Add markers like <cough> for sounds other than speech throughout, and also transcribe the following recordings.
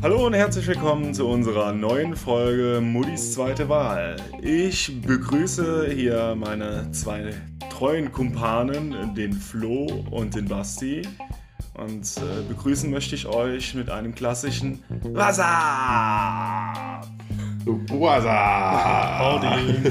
Hallo und herzlich willkommen zu unserer neuen Folge Muddis zweite Wahl. Ich begrüße hier meine zwei treuen Kumpanen, den Flo und den Basti. Und äh, begrüßen möchte ich euch mit einem klassischen Wasser. Wasser. Howdy.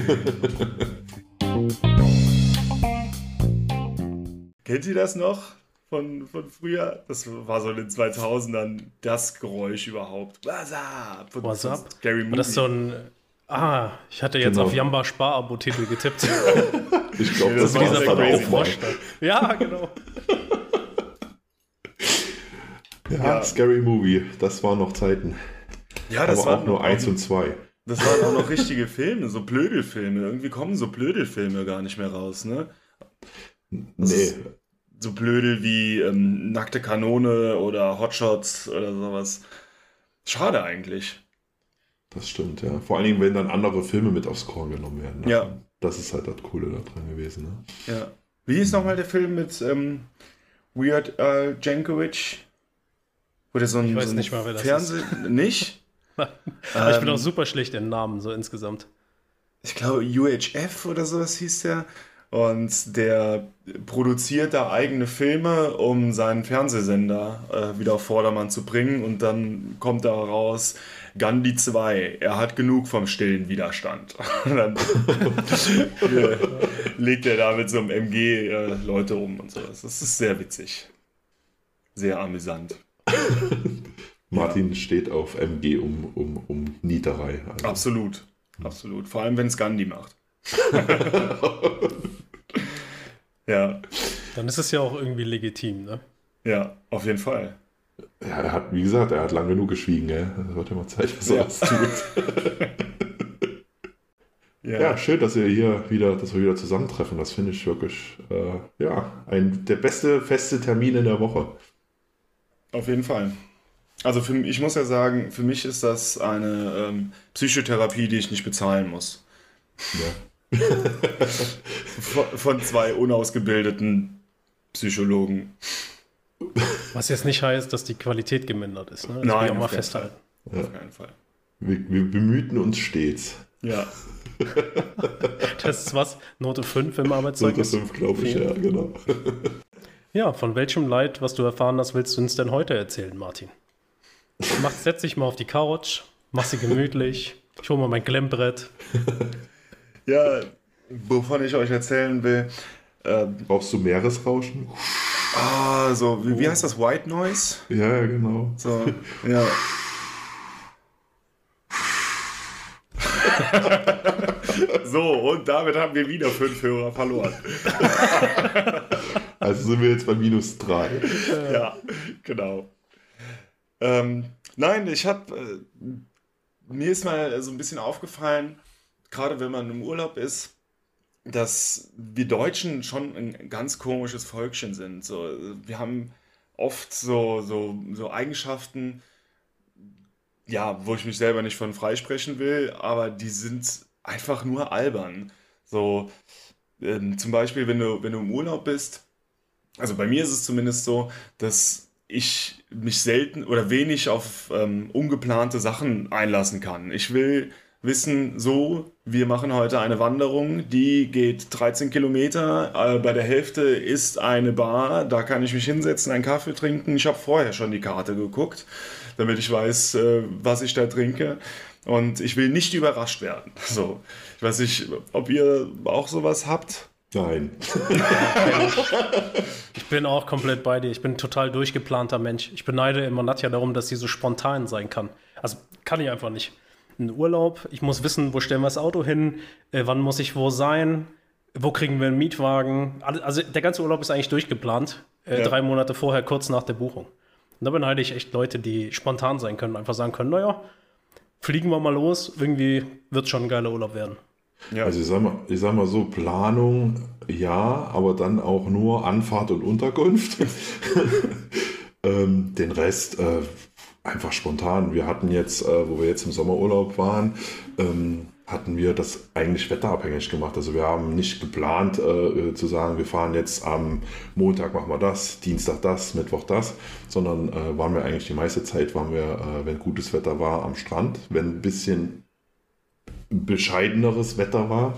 Kennt ihr das noch von, von früher? Das war so in den 2000ern das Geräusch überhaupt. Wasser. Von, What's up? Scary War das Movie. so ein. Ah, ich hatte jetzt Genau. auf Jamba Sparabo-Titel getippt. <laughs> Ich glaube, Das das, war dieser crazy. Frosch. Ja, genau. Ja, Ja. Scary Movie, das waren noch Zeiten. ja, das Aber waren auch nur noch- eins und zwei. Das waren auch noch richtige Filme, so Blödelfilme. Irgendwie kommen so Blödelfilme gar nicht mehr raus, ne? Das Nee, ist- So Blödel wie ähm, Nackte Kanone oder Hotshots oder sowas. Schade eigentlich. das stimmt, ja. Vor allen Dingen, wenn dann andere Filme mit aufs Korn genommen werden. Ja. Das ist halt das Coole daran gewesen. Ne? Ja. Wie hieß nochmal der Film mit ähm, Weird Al Jankovic? Wo der so ein, Ich weiß so ein nicht mal, wer das Fernseh <laughs> Nicht? <laughs> Aber ich bin Ähm, auch super schlecht in Namen, so insgesamt. ich glaube, UHF oder sowas hieß der. Und der produziert da eigene Filme, um seinen Fernsehsender äh, wieder auf Vordermann zu bringen. Und dann kommt da raus Gandhi 2. Er hat genug vom stillen Widerstand. <laughs> Und dann äh, <laughs> legt er da mit so einem MG äh, Leute um und sowas. Das ist sehr witzig. Sehr amüsant. <laughs> Martin steht auf MG um, um, um Nieterei. Also, Absolut. Absolut. Vor allem, wenn es Gandhi macht. Ja, Dann ist es ja auch irgendwie legitim, ne? ja, auf jeden Fall. ja, er hat, wie gesagt, er hat lang genug geschwiegen. Gell? Es wird ja mal Zeit, dass er Ja. das tut. <laughs> Ja, Ja, schön, dass wir hier wieder, dass wir wieder zusammentreffen. Das finde ich wirklich, äh, ja, ein, der beste feste Termin in der Woche. auf jeden Fall. Also für, ich muss ja sagen, für mich ist das eine ähm, Psychotherapie, die ich nicht bezahlen muss. Ja. Von, von zwei unausgebildeten Psychologen. Was jetzt nicht heißt, dass die Qualität gemindert ist, ne? Das Nein, will ich mal festhalten. Auf keinen Fall. Wir, wir bemühten uns stets. Ja, <laughs> Das ist was? Note 5 im Note Arbeitszeugnis? 5, glaube ich, ja, genau. <laughs> Ja, von welchem Leid, was du erfahren hast, willst du uns denn heute erzählen, Martin? Mach, setz dich mal auf die Couch, mach sie gemütlich. Ich hole mal mein Klemmbrett. <laughs> ja wovon ich euch erzählen will. Ähm, Brauchst du Meeresrauschen? ah, so, wie, wie heißt das? White Noise? Ja, genau. So, <laughs> ja. <laughs> so, und damit haben wir wieder fünf Hörer verloren. <laughs> Also sind wir jetzt bei minus 3. Ja, genau. Ähm, nein, ich habe, äh, mir ist mal so ein bisschen aufgefallen, gerade wenn man im Urlaub ist, dass wir Deutschen schon ein ganz komisches Völkchen sind. So, wir haben oft so, so, so Eigenschaften, ja, wo ich mich selber nicht von freisprechen will, aber die sind einfach nur albern. So, ähm, zum Beispiel, wenn du, wenn du im Urlaub bist, also bei mir ist es zumindest so, dass ich mich selten oder wenig auf ähm, ungeplante Sachen einlassen kann. Ich will wissen, so, wir machen heute eine Wanderung, die geht 13 Kilometer, äh, bei der Hälfte ist eine Bar, da kann ich mich hinsetzen, einen Kaffee trinken. Ich habe vorher schon die Karte geguckt, damit ich weiß, äh, was ich da trinke. Und ich will nicht überrascht werden. <laughs> So, ich weiß nicht, ob ihr auch sowas habt. Nein. <laughs> Ich bin auch komplett bei dir. Ich bin ein total durchgeplanter Mensch. Ich beneide immer Nadja darum, dass sie so spontan sein kann. Also kann ich einfach nicht. Ein Urlaub, ich muss wissen, wo stellen wir das Auto hin, äh, wann muss ich wo sein, wo kriegen wir einen Mietwagen. Also der ganze Urlaub ist eigentlich durchgeplant, äh, Ja. drei Monate vorher, kurz nach der Buchung. Und da beneide ich echt Leute, die spontan sein können, einfach sagen können, naja, fliegen wir mal los, irgendwie wird schon ein geiler Urlaub werden. Ja. Also ich sag, mal, ich sag mal so, Planung ja, aber dann auch nur Anfahrt und Unterkunft. <laughs> ähm, den Rest äh, einfach spontan. Wir hatten jetzt, äh, wo wir jetzt im Sommerurlaub waren, ähm, hatten wir das eigentlich wetterabhängig gemacht. Also wir haben nicht geplant äh, zu sagen, wir fahren jetzt am Montag machen wir das, Dienstag das, Mittwoch das, sondern äh, waren wir eigentlich die meiste Zeit, waren wir, äh, wenn gutes Wetter war, am Strand. Wenn ein bisschen bescheideneres Wetter war,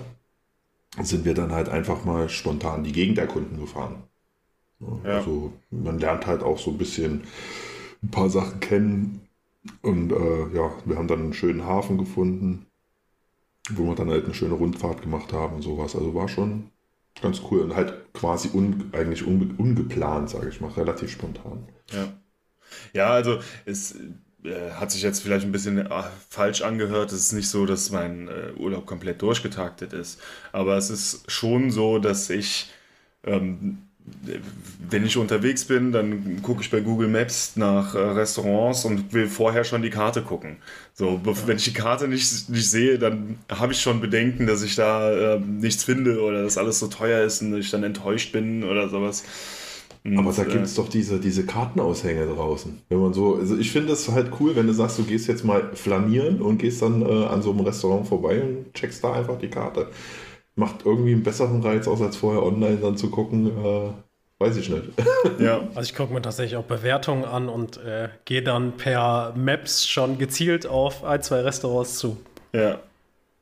sind wir dann halt einfach mal spontan die Gegend erkunden gefahren. Ja. Also man lernt halt auch so ein bisschen ein paar Sachen kennen. Und äh, ja, wir haben dann einen schönen Hafen gefunden, wo wir dann halt eine schöne Rundfahrt gemacht haben und sowas. Also war schon ganz cool und halt quasi un, eigentlich unge, ungeplant, sage ich mal, relativ spontan. Ja. Ja, also es äh, hat sich jetzt vielleicht ein bisschen äh, falsch angehört. Es ist nicht so, dass mein äh, Urlaub komplett durchgetaktet ist. Aber es ist schon so, dass ich, ähm, wenn ich unterwegs bin, dann gucke ich bei Google Maps nach äh, Restaurants und will vorher schon die Karte gucken. So, wenn ich die Karte nicht, nicht sehe, dann habe ich schon Bedenken, dass ich da ähm, nichts finde oder dass alles so teuer ist und ich dann enttäuscht bin oder sowas. Und, Aber da gibt es äh, doch diese, diese Kartenaushänge draußen. Wenn man so, also ich finde es halt cool, wenn du sagst, du gehst jetzt mal flanieren und gehst dann äh, an so einem Restaurant vorbei und checkst da einfach die Karte. Macht irgendwie einen besseren Reiz aus, als vorher online dann zu gucken. Äh, weiß ich nicht. <laughs> ja. Also ich gucke mir tatsächlich auch Bewertungen an und äh, gehe dann per Maps schon gezielt auf ein, zwei Restaurants zu. Ja,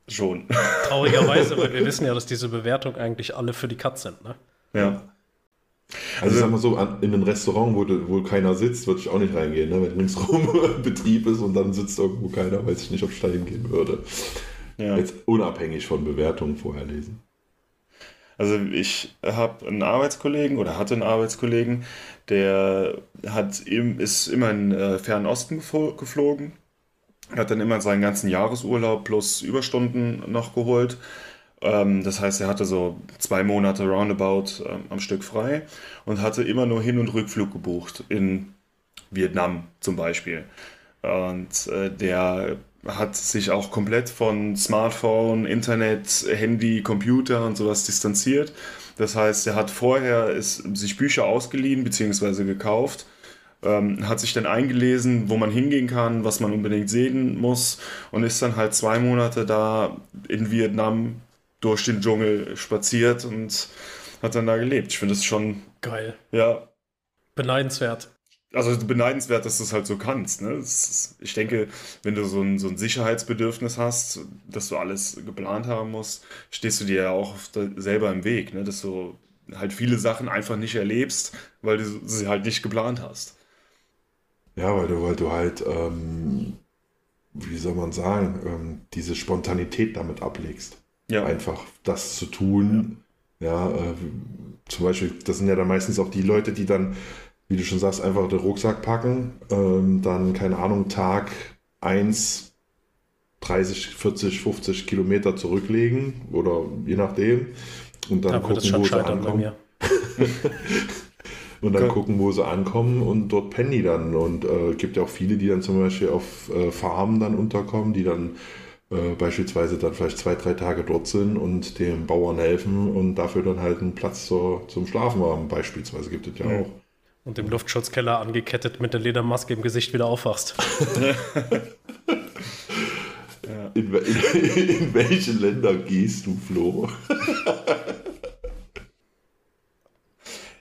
schon. <laughs> Traurigerweise, weil wir wissen ja, dass diese Bewertungen eigentlich alle für die Katz sind. Ne? Ja. Also, also sag mal so, in ein Restaurant, wo, wo keiner sitzt, würde ich auch nicht reingehen, ne? wenn ringsrum <laughs> Betrieb ist und dann sitzt irgendwo keiner, weiß ich nicht, ob ich da hingehen würde. Ja. Jetzt unabhängig von Bewertungen vorher lesen. Also ich habe einen Arbeitskollegen oder hatte einen Arbeitskollegen, der hat im, ist immer in äh, Fernen Osten geflogen, hat dann immer seinen ganzen Jahresurlaub plus Überstunden noch geholt ähm, das heißt, er hatte so zwei Monate roundabout ähm, am Stück frei und hatte immer nur Hin- und Rückflug gebucht in Vietnam zum Beispiel. Und äh, der hat sich auch komplett von Smartphone, Internet, Handy, Computer und sowas distanziert. Das heißt, er hat vorher ist, sich Bücher ausgeliehen bzw. gekauft, ähm, hat sich dann eingelesen, wo man hingehen kann, was man unbedingt sehen muss und ist dann halt zwei Monate da in Vietnam durch den Dschungel spaziert und hat dann da gelebt. Ich finde das schon geil. Ja. Beneidenswert. Also beneidenswert, dass du es halt so kannst. Ne? Ist, ich denke, wenn du so ein, so ein Sicherheitsbedürfnis hast, dass du alles geplant haben musst, stehst du dir ja auch selber im Weg, ne? dass du halt viele Sachen einfach nicht erlebst, weil du sie halt nicht geplant hast. Ja, weil du, weil du halt, ähm, wie soll man sagen, ähm, diese Spontanität damit ablegst ja. einfach das zu tun. Ja, ja äh, zum Beispiel, das sind ja dann meistens auch die Leute, die dann, wie du schon sagst, einfach den Rucksack packen, ähm, dann, keine Ahnung, Tag 1 30, 40, 50 Kilometer zurücklegen oder je nachdem und dann da gucken, wo sie ankommen. <laughs> und dann okay. gucken, wo sie ankommen und dort pennen die dann. Und äh, gibt ja auch viele, die dann zum Beispiel auf äh, Farmen dann unterkommen, die dann äh, beispielsweise dann vielleicht zwei, drei Tage dort sind und dem Bauern helfen und dafür dann halt einen Platz zur, zum Schlafen haben, beispielsweise gibt es ja auch. Und im Luftschutzkeller angekettet mit der Ledermaske im Gesicht wieder aufwachst. <laughs> ja. in, in, <laughs> in welche Länder gehst du, Flo? <laughs>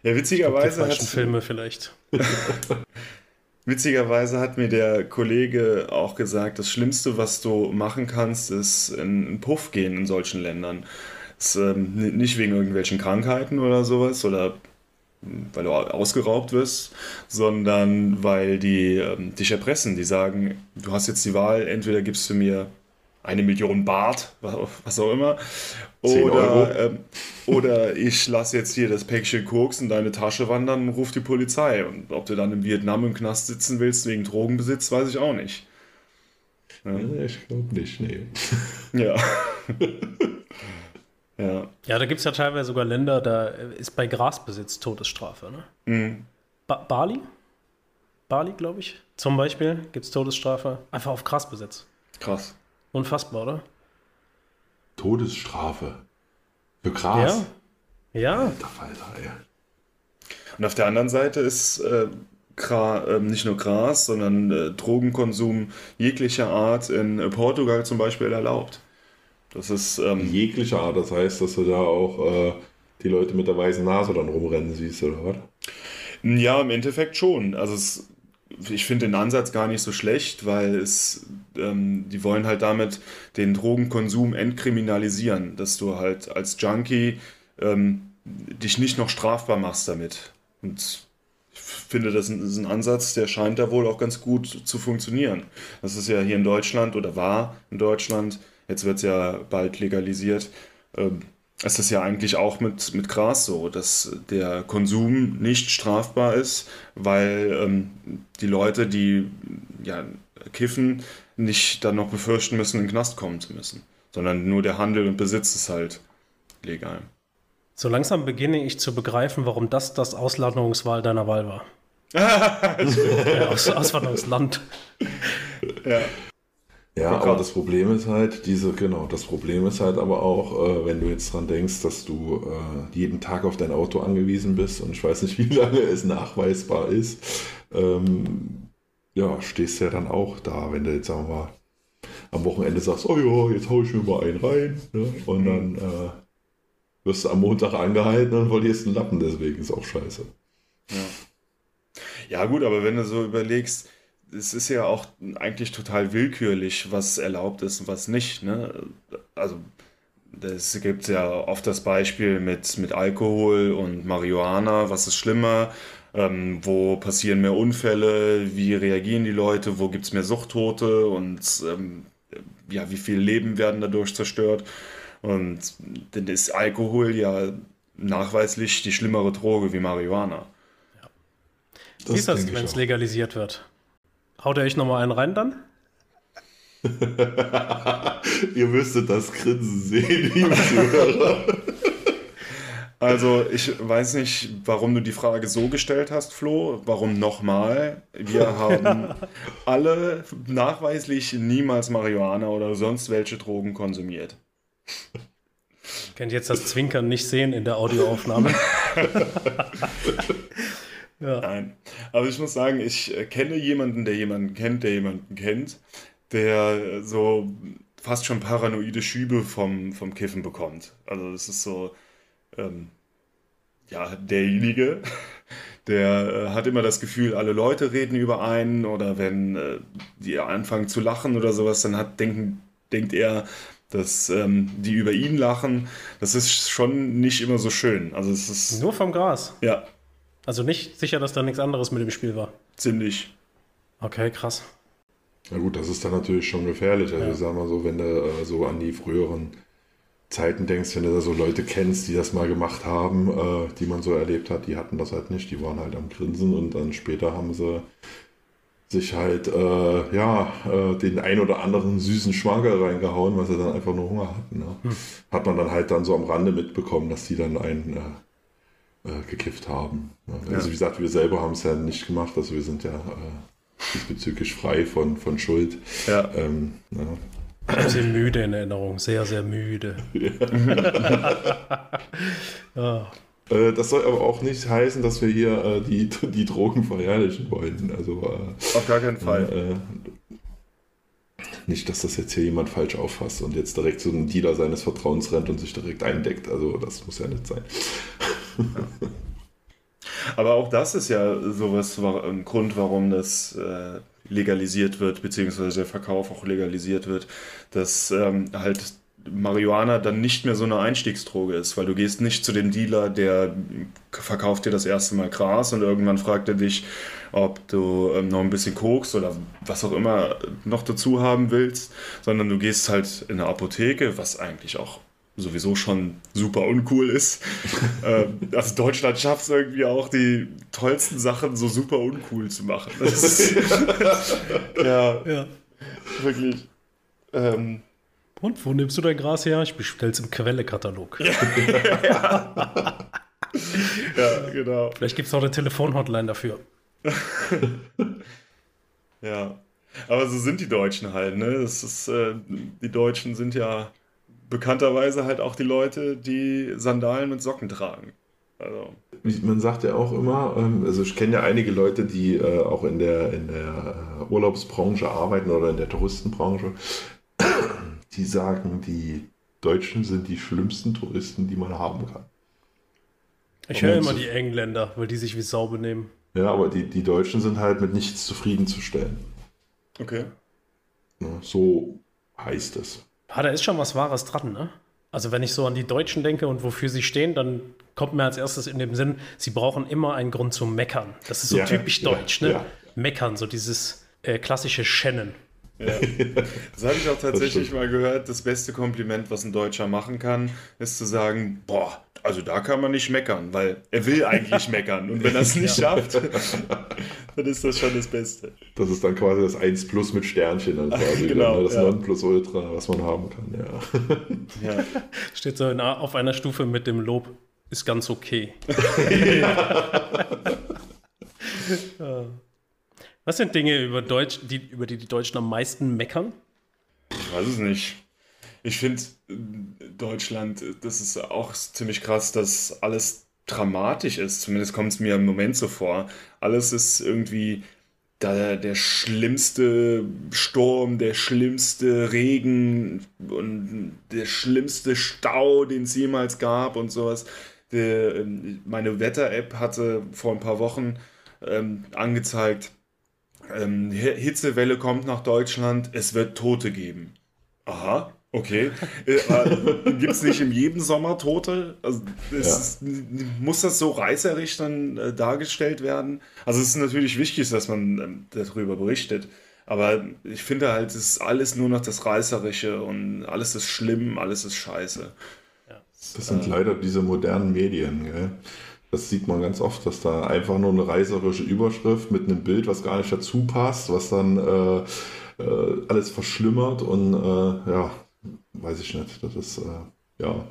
ja, witzigerweise. hat Filme vielleicht. Witzigerweise hat mir der Kollege auch gesagt, das Schlimmste, was du machen kannst, ist in einen Puff gehen in solchen Ländern. Das, ähm, nicht wegen irgendwelchen Krankheiten oder sowas oder weil du ausgeraubt wirst, sondern weil die ähm, dich erpressen. Die sagen, du hast jetzt die Wahl, entweder gibst du mir eine Million Bart, was auch immer, oder, ähm, oder ich lasse jetzt hier das Päckchen Koks in deine Tasche wandern und ruf die Polizei. Und ob du dann in Vietnam im Knast sitzen willst wegen Drogenbesitz, weiß ich auch nicht. Ja. Ich glaube nicht, nee. Ja. <laughs> ja. Ja, da gibt es ja teilweise sogar Länder, da ist bei Grasbesitz Todesstrafe. Ne? Mhm. Ba Bali? Bali, glaube ich. Zum Beispiel gibt es Todesstrafe. Einfach auf Grasbesitz. Krass. Unfassbar, oder? Todesstrafe. Für Gras. Ja. ja. Alter Falter, ja. Und auf der anderen Seite ist äh, äh, nicht nur Gras, sondern äh, Drogenkonsum jeglicher Art in Portugal zum Beispiel erlaubt. Das ist. Ähm, Jeglicher Art, das heißt, dass du da auch äh, die Leute mit der weißen Nase dann rumrennen siehst, oder was? Ja, im Endeffekt schon. Also es, ich finde den Ansatz gar nicht so schlecht, weil es, ähm, die wollen halt damit den Drogenkonsum entkriminalisieren, dass du halt als Junkie ähm, dich nicht noch strafbar machst damit. Und ich finde, das ist ein Ansatz, der scheint da wohl auch ganz gut zu funktionieren. Das ist ja hier in Deutschland oder war in Deutschland, jetzt wird es ja bald legalisiert, ähm, es ist ja eigentlich auch mit, mit Gras so, dass der Konsum nicht strafbar ist, weil ähm, die Leute, die ja, kiffen, nicht dann noch befürchten müssen, in den Knast kommen zu müssen, sondern nur der Handel und Besitz ist halt legal. So langsam beginne ich zu begreifen, warum das das Auswanderungswahl deiner Wahl war. <laughs> äh, Aus, Auswanderungsland. Ja. Ja, aber das Problem ist halt, diese, genau, das Problem ist halt aber auch, äh, wenn du jetzt dran denkst, dass du äh, jeden Tag auf dein Auto angewiesen bist und ich weiß nicht, <laughs> wie lange es nachweisbar ist, ähm, ja, stehst du ja dann auch da, wenn du jetzt, sagen wir mal, am Wochenende sagst, oh ja, jetzt hau ich mir mal einen rein, ne? und dann äh, wirst du am Montag angehalten und verlierst einen Lappen, deswegen ist auch scheiße. Ja. ja gut, aber wenn du so überlegst, es ist ja auch eigentlich total willkürlich, was erlaubt ist und was nicht. Ne? Also es gibt ja oft das Beispiel mit, mit Alkohol und Marihuana, was ist schlimmer, ähm, wo passieren mehr Unfälle, wie reagieren die Leute, wo gibt es mehr Suchttote und ähm, ja, wie viel Leben werden dadurch zerstört. Und dann ist Alkohol ja nachweislich die schlimmere Droge wie Marihuana. Ja. Wie ist das, wenn es legalisiert wird? Haut er euch nochmal einen rein dann? <laughs> Ihr müsstet das Grinsen sehen, <laughs> liebe Zuhörer. Also, ich weiß nicht, warum du die Frage so gestellt hast, Flo. Warum nochmal? Wir <laughs> haben alle nachweislich niemals Marihuana oder sonst welche Drogen konsumiert. Könnt jetzt das Zwinkern nicht sehen in der Audioaufnahme. Ja. Nein. Aber ich muss sagen, ich äh, kenne jemanden, der jemanden kennt, der jemanden kennt, der so fast schon paranoide Schübe vom, vom Kiffen bekommt. Also es ist so, ähm, ja, derjenige, <laughs> der äh, hat immer das Gefühl, alle Leute reden über einen oder wenn äh, die anfangen zu lachen oder sowas, dann hat, denken, denkt er, dass ähm, die über ihn lachen. Das ist schon nicht immer so schön. Also es ist nur vom Gras. Ja, also nicht sicher, dass da nichts anderes mit dem Spiel war. Ziemlich. Okay, krass. Na gut, das ist dann natürlich schon gefährlich. Also ja. sag mal so, wenn du äh, so an die früheren Zeiten denkst, wenn du da so Leute kennst, die das mal gemacht haben, äh, die man so erlebt hat, die hatten das halt nicht, die waren halt am Grinsen und dann später haben sie sich halt äh, ja äh, den ein oder anderen süßen Schwager reingehauen, weil sie dann einfach nur Hunger hatten. Ne? Hm. Hat man dann halt dann so am Rande mitbekommen, dass die dann einen äh, gekifft haben. Also ja. wie gesagt, wir selber haben es ja nicht gemacht, also wir sind ja äh, diesbezüglich frei von, von Schuld. Ja. Ähm, ja. Ich müde in Erinnerung, sehr, sehr müde. <laughs> ja. Äh, das soll aber auch nicht heißen, dass wir hier äh, die, die Drogen verherrlichen wollen. Also, äh, Auf gar keinen Fall. Äh, nicht, dass das jetzt hier jemand falsch auffasst und jetzt direkt zu einem Dealer seines Vertrauens rennt und sich direkt eindeckt. Also das muss ja nicht sein. Aber auch das ist ja sowas, ein Grund, warum das äh, legalisiert wird, beziehungsweise der Verkauf auch legalisiert wird, dass ähm, halt Marihuana dann nicht mehr so eine Einstiegsdroge ist, weil du gehst nicht zu dem Dealer, der verkauft dir das erste Mal Gras und irgendwann fragt er dich, ob du ähm, noch ein bisschen Koks oder was auch immer noch dazu haben willst, sondern du gehst halt in eine Apotheke, was eigentlich auch sowieso schon super uncool ist. <laughs> ähm, also Deutschland schafft es irgendwie auch, die tollsten Sachen so super uncool zu machen. Ist, <laughs> ja, ja, wirklich. Ähm, und wo nimmst du dein Gras her? Ich bestelle es im Quelle-Katalog. ja. <laughs> ja, genau. Vielleicht gibt es auch eine Telefon-Hotline dafür. ja. Aber so sind die Deutschen halt, ne? Das ist, äh, die Deutschen sind ja bekannterweise halt auch die Leute, die Sandalen mit Socken tragen. Also. Man sagt ja auch immer, ähm, also ich kenne ja einige Leute, die äh, auch in der, in der äh, Urlaubsbranche arbeiten oder in der Touristenbranche, <clears throat> die sagen, die Deutschen sind die schlimmsten Touristen, die man haben kann. Ich höre immer die Engländer, weil die sich wie Sau benehmen. Ja, aber die, die Deutschen sind halt mit nichts zufriedenzustellen. Okay. So heißt es. Ah, da ist schon was Wahres dran, ne? Also wenn ich so an die Deutschen denke und wofür sie stehen, dann kommt mir als erstes in dem Sinn, sie brauchen immer einen Grund zum Meckern. Das ist so ja, typisch deutsch, ja, ne? Ja. Meckern, so dieses äh, klassische Schennen. Ja. Das habe ich auch tatsächlich mal gehört. Das beste Kompliment, was ein Deutscher machen kann, ist zu sagen, boah, also da kann man nicht meckern, weil er will eigentlich <laughs> meckern. Und wenn er es nicht ja. schafft, <laughs> dann ist das schon das Beste. Das ist dann quasi das 1 Plus mit Sternchen dann quasi. <laughs> genau, dann, ne? das ja. Nonplusultra, was man haben kann, ja. ja. Steht so in, auf einer Stufe mit dem Lob, ist ganz okay. Was sind Dinge, über, Deutsch, die, über die die Deutschen am meisten meckern? Ich weiß es nicht. Ich finde äh, Deutschland, das ist auch ziemlich krass, dass alles dramatisch ist. Zumindest kommt es mir im Moment so vor. Alles ist irgendwie da der schlimmste Sturm, der schlimmste Regen und der schlimmste Stau, den es jemals gab und sowas. Der, ähm, meine Wetter-App hatte vor ein paar Wochen ähm, angezeigt, ähm, Hitzewelle kommt nach Deutschland, es wird Tote geben. Aha, okay. äh, Gibt es nicht in jedem Sommer Tote? Also, ist, muss das so reißerisch dann äh, dargestellt werden? Also es ist natürlich wichtig, dass man ähm, darüber berichtet. Aber ich finde halt, es ist alles nur noch das Reißerische und alles ist schlimm, alles ist scheiße. Das sind äh, leider diese modernen Medien, gell? Das sieht man ganz oft, dass da einfach nur eine reißerische Überschrift mit einem Bild, was gar nicht dazu passt, was dann äh, äh, alles verschlimmert und äh, ja, weiß ich nicht. Das ist, äh, ja.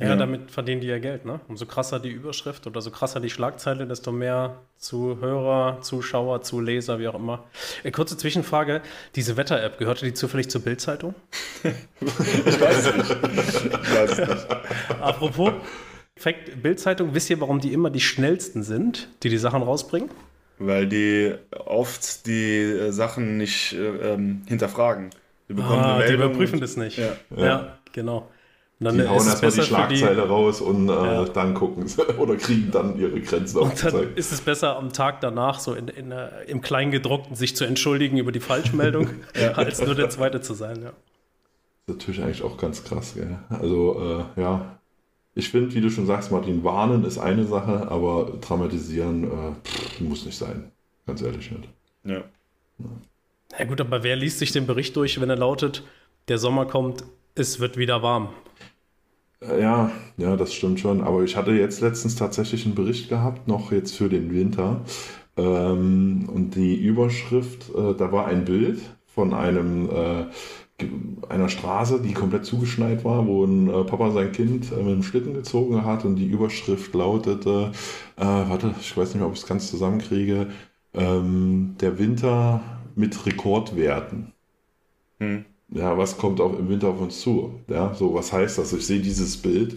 Ja, damit verdienen die ja Geld, ne? Umso krasser die Überschrift oder so krasser die Schlagzeile, desto mehr Zuhörer, Zuschauer, Zuleser, wie auch immer. Äh, kurze Zwischenfrage: Diese Wetter-App, gehörte die zufällig zur Bildzeitung? <laughs> ich weiß es nicht. Ich weiß nicht. Apropos, Fact, Bildzeitung, wisst ihr, warum die immer die schnellsten sind, die die Sachen rausbringen? Weil die oft die äh, Sachen nicht äh, ähm, hinterfragen. Die, bekommen ah, die überprüfen das nicht. Ja, ja. ja genau. Und dann die hauen erstmal die Schlagzeile die, raus und äh, ja. dann gucken sie <laughs> oder kriegen dann ihre Grenzen Und dann ist es besser am Tag danach so in, in, in, im Kleingedruckten sich zu entschuldigen über die Falschmeldung, <laughs> <laughs> als nur der Zweite zu sein. Ja. Das ist natürlich eigentlich auch ganz krass. Gell? Also äh, ja, ich finde, wie du schon sagst, Martin, warnen ist eine Sache, aber dramatisieren äh, pff, muss nicht sein. Ganz ehrlich nicht. Ja. Na gut, aber wer liest sich den Bericht durch, wenn er lautet, der Sommer kommt, es wird wieder warm? Äh, ja, ja, das stimmt schon. Aber ich hatte jetzt letztens tatsächlich einen Bericht gehabt, noch jetzt für den Winter. Ähm, und die Überschrift, äh, da war ein Bild von einem äh, einer Straße, die komplett zugeschneit war, wo ein Papa sein Kind mit dem Schlitten gezogen hat und die Überschrift lautete, äh, warte, ich weiß nicht mehr, ob ich es ganz zusammenkriege, ähm, der Winter mit Rekordwerten. Hm. Ja, was kommt auch im Winter auf uns zu? Ja, so was heißt das? Ich sehe dieses Bild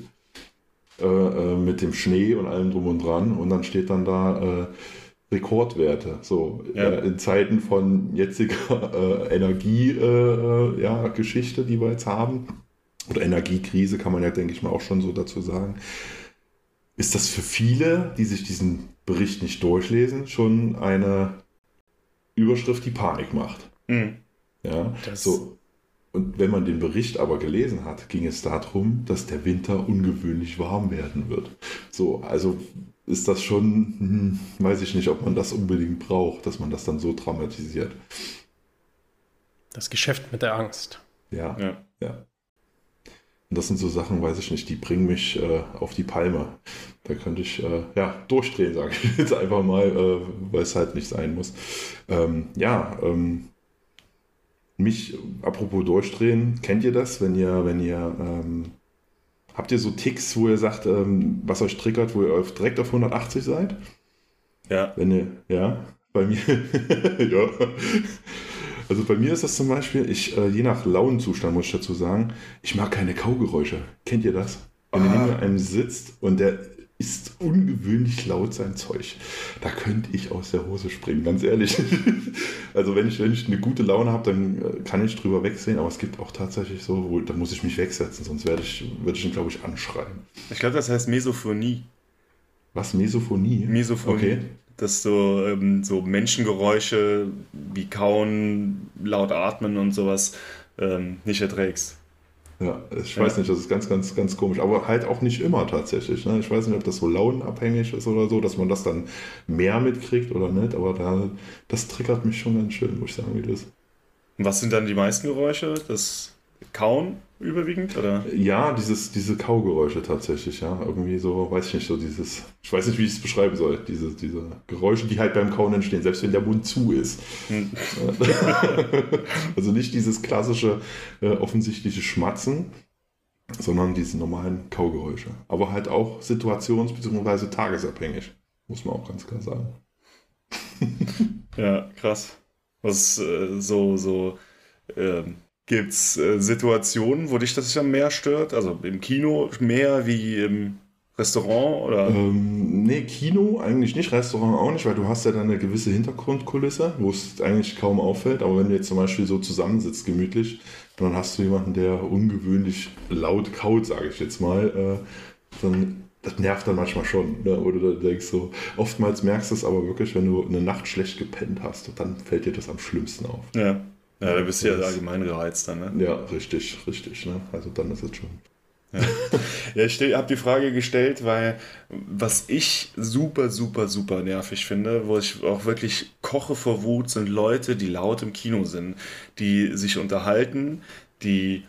äh, äh, mit dem Schnee und allem drum und dran und dann steht dann da äh, Rekordwerte. So ja. äh, in Zeiten von jetziger äh, Energiegeschichte, äh, die wir jetzt haben, oder Energiekrise kann man ja, denke ich mal, auch schon so dazu sagen, ist das für viele, die sich diesen Bericht nicht durchlesen, schon eine Überschrift, die Panik macht. Mhm. Ja, das so. Und wenn man den Bericht aber gelesen hat, ging es darum, dass der Winter ungewöhnlich warm werden wird. So, also ist das schon, hm, weiß ich nicht, ob man das unbedingt braucht, dass man das dann so dramatisiert. Das Geschäft mit der Angst. Ja, ja. ja. Und das sind so Sachen, weiß ich nicht, die bringen mich äh, auf die Palme. Da könnte ich äh, ja durchdrehen, sage ich <laughs> jetzt einfach mal, äh, weil es halt nicht sein muss. Ähm, ja, ähm, mich, apropos durchdrehen, kennt ihr das, wenn ihr, wenn ihr ähm, Habt ihr so Ticks, wo ihr sagt, ähm, was euch triggert, wo ihr auf, direkt auf 180 seid? Ja. Wenn ihr, ja, bei mir, <laughs> ja. Also bei mir ist das zum Beispiel, ich, äh, je nach Launenzustand muss ich dazu sagen, ich mag keine Kaugeräusche. Kennt ihr das? Wenn ah. ihr neben einem sitzt und der ist ungewöhnlich laut sein Zeug. Da könnte ich aus der Hose springen, ganz ehrlich. <laughs> also wenn ich, wenn ich eine gute Laune habe, dann äh, kann ich drüber wegsehen, aber es gibt auch tatsächlich so, wo, da muss ich mich wegsetzen, sonst werde ich, werde ich ihn, glaube ich, anschreien. Ich glaube, das heißt Mesophonie. Was, Mesophonie? Mesophonie. Okay. Dass du ähm, so Menschengeräusche wie Kauen, laut atmen und sowas ähm, nicht erträgst. Ja, ich weiß ja. nicht, das ist ganz, ganz, ganz komisch. Aber halt auch nicht immer tatsächlich. Ne? Ich weiß nicht, ob das so launenabhängig ist oder so, dass man das dann mehr mitkriegt oder nicht. Aber da, das triggert mich schon ganz schön, muss ich sagen, wie das. Was sind dann die meisten Geräusche? Das Kauen überwiegend? Oder? Ja, dieses, diese Kaugeräusche tatsächlich, ja. Irgendwie so, weiß ich nicht, so dieses, ich weiß nicht, wie ich es beschreiben soll, diese, diese Geräusche, die halt beim Kauen entstehen, selbst wenn der Mund zu ist. Hm. <laughs> also nicht dieses klassische, äh, offensichtliche Schmatzen, sondern diese normalen Kaugeräusche. Aber halt auch situations- bzw. tagesabhängig, muss man auch ganz klar sagen. ja, krass. Was äh, so, so, ähm, Gibt es äh, Situationen, wo dich das ja mehr stört? Also im Kino mehr wie im Restaurant oder? Ähm, nee, Kino eigentlich nicht, Restaurant auch nicht, weil du hast ja dann eine gewisse Hintergrundkulisse, wo es eigentlich kaum auffällt. Aber wenn du jetzt zum Beispiel so zusammensitzt, gemütlich, dann hast du jemanden, der ungewöhnlich laut kaut, sage ich jetzt mal, äh, dann das nervt dann manchmal schon. Ne? Oder du denkst so, oftmals merkst du es aber wirklich, wenn du eine Nacht schlecht gepennt hast, dann fällt dir das am schlimmsten auf. Ja. Ja, da bist du ja allgemein gereizt dann, ne? Ja, richtig, richtig. Ne? Also dann ist es schon. Ja, <laughs> ja ich habe die Frage gestellt, weil was ich super, super, super nervig finde, wo ich auch wirklich koche vor Wut, sind Leute, die laut im Kino sind, die sich unterhalten, die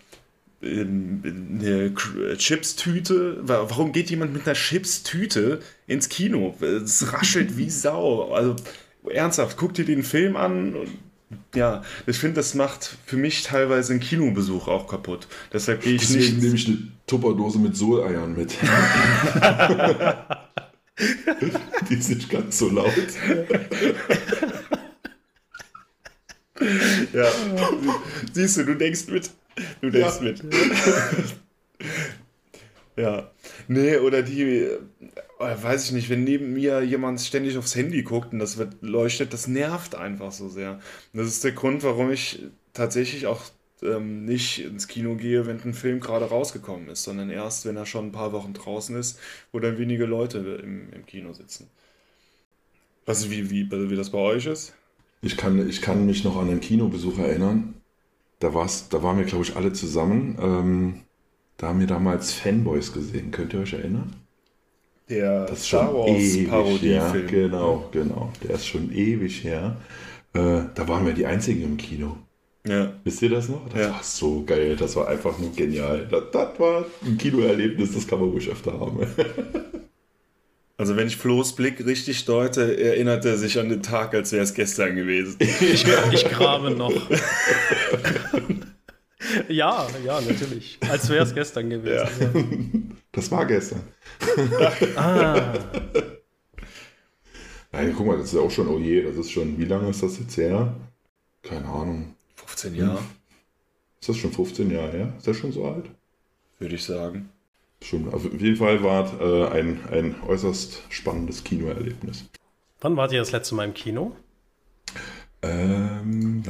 eine Chips-Tüte. Warum geht jemand mit einer Chips-Tüte ins Kino? Es raschelt wie Sau. Also ernsthaft, guck dir den Film an ja, ich finde, das macht für mich teilweise einen Kinobesuch auch kaputt. Deshalb gehe ich Deswegen nicht. nehme ich eine Tupperdose mit Soleiern mit. <laughs> <laughs> Die ist nicht ganz so laut. ja. Siehst du, du denkst mit. Du denkst ja. mit. <laughs> ja. Nee, oder die, weiß ich nicht, wenn neben mir jemand ständig aufs Handy guckt und das wird leuchtet, das nervt einfach so sehr. Das ist der Grund, warum ich tatsächlich auch ähm, nicht ins Kino gehe, wenn ein Film gerade rausgekommen ist, sondern erst, wenn er schon ein paar Wochen draußen ist, wo dann wenige Leute im, im Kino sitzen. Was, wie, wie, wie das bei euch ist? Ich kann, ich kann mich noch an einen Kinobesuch erinnern. Da, war's, da waren wir, glaube ich, alle zusammen. Ähm, da haben wir damals Fanboys gesehen. Könnt ihr euch erinnern? Der das Star Wars Parodiefilm. Genau, genau. Der ist schon ewig her. Äh, da waren wir die Einzigen im Kino. Ja. Wisst ihr das noch? Das ja. war so geil. Das war einfach nur genial. Das, das war ein Kinoerlebnis, das kann man ruhig öfter haben. <laughs> Also wenn ich Flo's Blick richtig deute, erinnert er sich an den Tag, als wäre es gestern gewesen. Ich, ich grabe noch. <laughs> <laughs> ja, ja, natürlich. Als wäre es gestern gewesen. Ja. Das war gestern. <laughs> ah. Nein, guck mal, das ist ja auch schon, oh je, das ist schon, wie lange ist das jetzt her? Keine Ahnung. 15 Jahre. Ist das schon 15 Jahre her? Ist das schon so alt? Würde ich sagen. Schon, also auf jeden Fall war es äh, ein, ein äußerst spannendes Kinoerlebnis. Wann wart ihr das letzte Mal im Kino?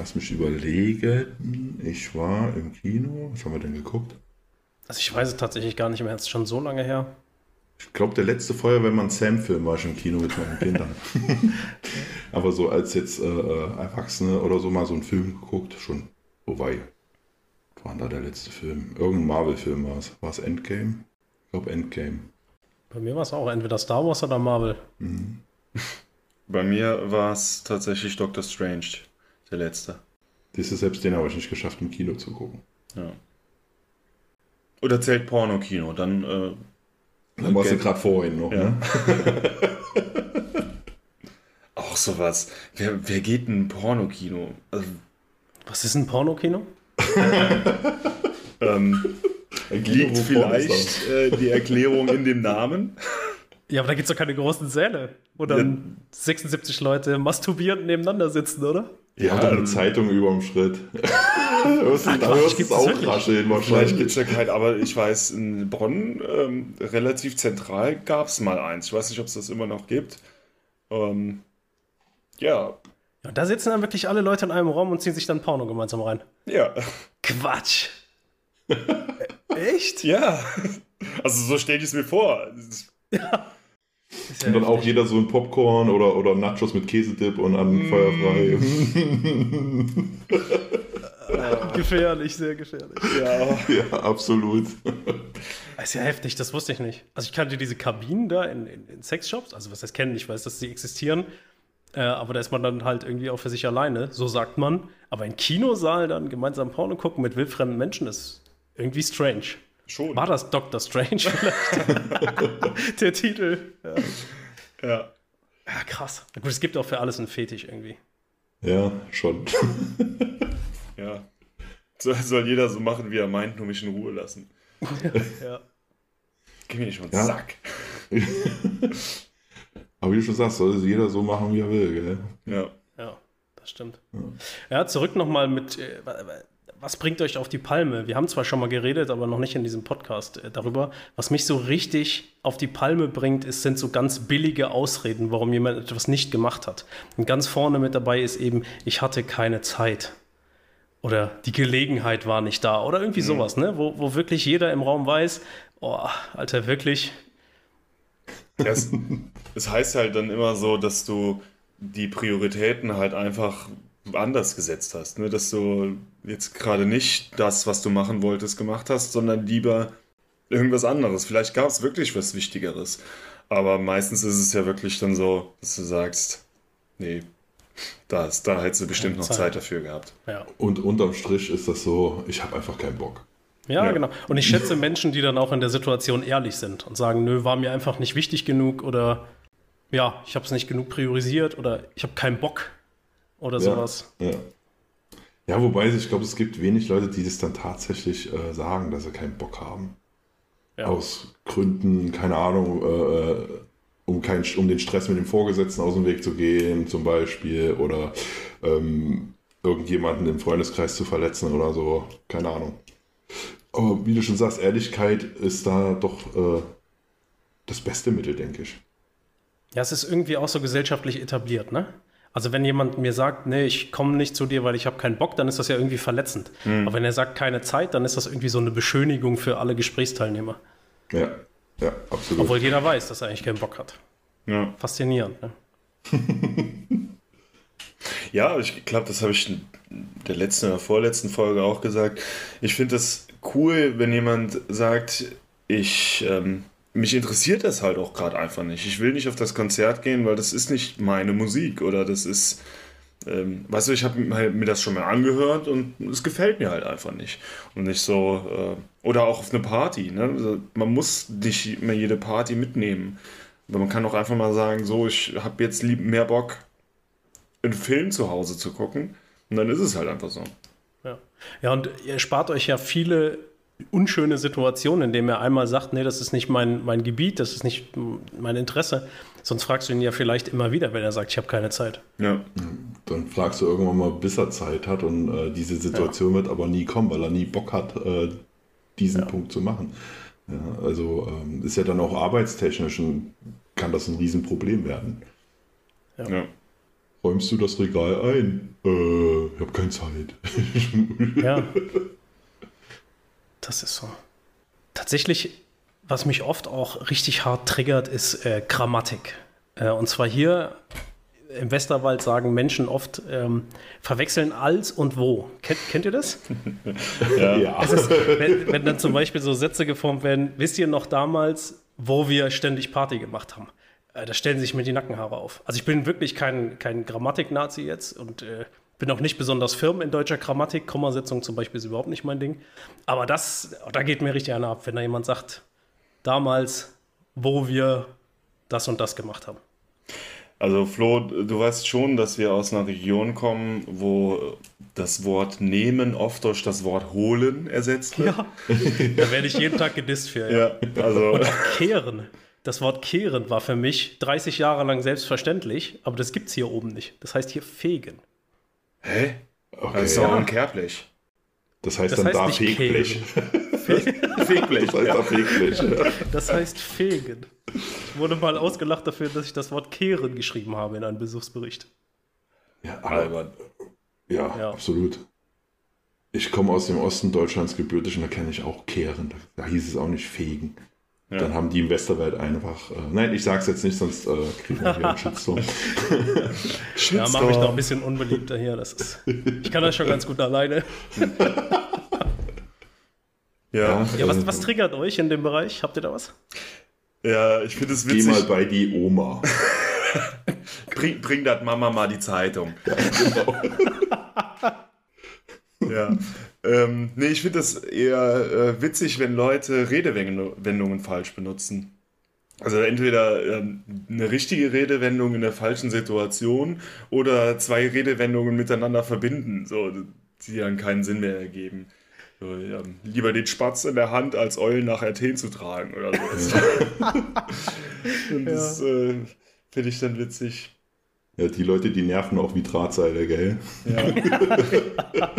Lass mich überlegen. Ich war im Kino. Was haben wir denn geguckt? Also ich weiß es tatsächlich gar nicht mehr. Es ist schon so lange her. Ich glaube, der letzte Feuerwehrmann Sam-Film war schon im Kino mit meinen Kindern. <laughs> Aber so als jetzt äh, äh, Erwachsene oder so mal so einen Film geguckt, schon. Wobei, war da der letzte Film? Irgendein Marvel-Film war es. War es Endgame? Ich glaube Endgame. Bei mir war es auch entweder Star Wars oder Marvel. Mhm. Bei mir war es tatsächlich Doctor Strange, der letzte. Das ist selbst den habe ich nicht geschafft, im Kino zu gucken. Ja. Oder zählt Porno-Kino, dann. Äh, dann warst du gerade vorhin noch, ja. ne? <laughs> Auch sowas. Wer, wer geht in ein Pornokino? Also, Was ist ein Pornokino? <laughs> ähm, liegt vielleicht äh, die Erklärung in dem Namen. Ja, aber da gibt es doch keine großen Säle, wo dann ja. 76 Leute masturbierend nebeneinander sitzen, oder? Die ja, haben eine Zeitung über dem Schritt. da hörst du auch rascheln wahrscheinlich. Vielleicht gibt es aber ich weiß, in Bonn ähm, relativ zentral gab es mal eins. Ich weiß nicht, ob es das immer noch gibt. Ähm, ja. ja. Da sitzen dann wirklich alle Leute in einem Raum und ziehen sich dann Porno gemeinsam rein. Ja. Quatsch. <laughs> Echt? Ja. Also so stelle ich es mir vor. Ja. Ja und dann auch jeder so ein Popcorn oder, oder Nachos mit Käsedip und an mm. feuerfrei. <laughs> <laughs> gefährlich, sehr gefährlich. Ja, ja absolut. Das ist ja heftig, das wusste ich nicht. Also ich kannte diese Kabinen da in, in, in Sexshops, also was heißt kennen, ich weiß, dass sie existieren, äh, aber da ist man dann halt irgendwie auch für sich alleine, so sagt man. Aber in Kinosaal dann gemeinsam Porno gucken mit wildfremden Menschen ist irgendwie strange. Schon. War das Doctor Strange vielleicht? <laughs> Der Titel. Ja. ja. Ja, krass. Gut, es gibt auch für alles einen Fetisch irgendwie. Ja, schon. <laughs> ja. So, soll jeder so machen, wie er meint, nur mich in Ruhe lassen. <laughs> ja. Gib mir nicht schon ja. Sack. Aber wie du schon sagst, soll jeder so machen, wie er will, gell? Ja. Ja, das stimmt. Ja, ja zurück nochmal mit, äh, was bringt euch auf die Palme? Wir haben zwar schon mal geredet, aber noch nicht in diesem Podcast äh, darüber. Was mich so richtig auf die Palme bringt, ist, sind so ganz billige Ausreden, warum jemand etwas nicht gemacht hat. Und ganz vorne mit dabei ist eben, ich hatte keine Zeit. Oder die Gelegenheit war nicht da. Oder irgendwie mhm. sowas, ne? Wo, wo wirklich jeder im Raum weiß, oh, Alter, wirklich. Es, es heißt halt dann immer so, dass du die Prioritäten halt einfach anders gesetzt hast. Ne? Dass du jetzt gerade nicht das, was du machen wolltest, gemacht hast, sondern lieber irgendwas anderes. Vielleicht gab es wirklich was Wichtigeres. Aber meistens ist es ja wirklich dann so, dass du sagst, nee, das, da hättest du bestimmt noch Zeit. Zeit dafür gehabt. Ja. Und unterm Strich ist das so, ich habe einfach keinen Bock. Ja, ja, genau. Und ich schätze Menschen, die dann auch in der Situation ehrlich sind und sagen, nö, war mir einfach nicht wichtig genug oder ja, ich habe es nicht genug priorisiert oder ich habe keinen Bock oder ja, sowas. Ja. ja, wobei ich glaube, es gibt wenig Leute, die das dann tatsächlich äh, sagen, dass sie keinen Bock haben. Ja. Aus Gründen, keine Ahnung, äh, äh, um, kein, um den Stress mit dem Vorgesetzten aus dem Weg zu gehen, zum Beispiel, oder ähm, irgendjemanden im Freundeskreis zu verletzen oder so. Keine Ahnung. Aber wie du schon sagst, Ehrlichkeit ist da doch äh, das beste Mittel, denke ich. Ja, es ist irgendwie auch so gesellschaftlich etabliert, ne? Also wenn jemand mir sagt, nee, ich komme nicht zu dir, weil ich habe keinen Bock, dann ist das ja irgendwie verletzend. Mhm. Aber wenn er sagt, keine Zeit, dann ist das irgendwie so eine Beschönigung für alle Gesprächsteilnehmer. Ja, ja, absolut. Obwohl jeder weiß, dass er eigentlich keinen Bock hat. Ja. Faszinierend, ne? <laughs> ja, ich glaube, das habe ich in der letzten oder vorletzten Folge auch gesagt. Ich finde es cool, wenn jemand sagt, ich ähm, mich interessiert das halt auch gerade einfach nicht. Ich will nicht auf das Konzert gehen, weil das ist nicht meine Musik oder das ist, ähm, weißt du, ich habe mir das schon mal angehört und es gefällt mir halt einfach nicht. Und nicht so, äh, oder auch auf eine Party. Ne? Also man muss nicht mehr jede Party mitnehmen. Aber man kann auch einfach mal sagen, so, ich habe jetzt lieb mehr Bock, einen Film zu Hause zu gucken. Und dann ist es halt einfach so. Ja, ja und ihr spart euch ja viele unschöne Situation, in dem er einmal sagt, nee, das ist nicht mein, mein Gebiet, das ist nicht mein Interesse. Sonst fragst du ihn ja vielleicht immer wieder, wenn er sagt, ich habe keine Zeit. Ja. Dann fragst du irgendwann mal, bis er Zeit hat und äh, diese Situation ja. wird aber nie kommen, weil er nie Bock hat, äh, diesen ja. Punkt zu machen. Ja, also ähm, ist ja dann auch arbeitstechnisch ein, kann das ein Riesenproblem werden. Ja. ja. Räumst du das Regal ein? Äh, ich habe keine Zeit. ja. <laughs> Das ist so. Tatsächlich, was mich oft auch richtig hart triggert, ist äh, Grammatik. Äh, und zwar hier im Westerwald sagen Menschen oft, ähm, verwechseln als und wo. Kennt, kennt ihr das? <laughs> ja. ja. Ist, wenn, wenn, dann zum Beispiel so Sätze geformt werden, wisst ihr noch damals, wo wir ständig Party gemacht haben? Äh, da stellen sich mir die Nackenhaare auf. Also ich bin wirklich kein, kein Grammatik-Nazi jetzt und äh, bin auch nicht besonders firm in deutscher Grammatik. Kommasetzung zum Beispiel ist überhaupt nicht mein Ding. Aber das, da geht mir richtig einer ab, wenn da jemand sagt, damals, wo wir das und das gemacht haben. Also Flo, du weißt schon, dass wir aus einer Region kommen, wo das Wort nehmen oft durch das Wort holen ersetzt wird. Ja, <laughs> da werde ich jeden Tag gedisst für. Ja, ja also. Und kehren. Das Wort kehren war für mich 30 Jahre lang selbstverständlich, aber das gibt es hier oben nicht. Das heißt hier fegen. Hä? Okay. Das ist doch ja. unkerblich. Das heißt das dann heißt da Fegblech. Fegblech. <laughs> Das heißt ja. da Fegblech. Ja. Das heißt Fegen. Ich wurde mal ausgelacht dafür, dass ich das Wort kehren geschrieben habe in einem Besuchsbericht. Ja, aber, ja, ja, absolut. Ich komme aus dem Osten Deutschlands gebürtig und da kenne ich auch kehren. Da, da hieß es auch nicht fegen. Ja. Dann haben die im Westerwelt einfach. Äh, nein, ich sag's jetzt nicht, sonst äh, kriegen wir wieder einen Shitstorm. <laughs> ja, mache ich noch ein bisschen unbeliebter hier. Das ist, <laughs> ich kann das schon ganz gut alleine. <laughs> ja. ja was, was triggert euch in dem Bereich? Habt ihr da was? Ja, ich finde es witzig. Geh mal bei die Oma. bring, bring das Mama mal die Zeitung. Ja, genau. Ja. Ähm, nee, ich finde das eher äh, witzig, wenn Leute Redewendungen falsch benutzen. Also entweder ähm, eine richtige Redewendung in der falschen Situation oder zwei Redewendungen miteinander verbinden, so, die dann keinen Sinn mehr ergeben. So, ja, lieber den Spatz in der Hand, als Eulen nach Athen zu tragen oder so. <laughs> Und das äh, finde ich dann witzig. Ja, die Leute, die nerven auch wie Drahtseile, gell? Ja. <laughs> ja,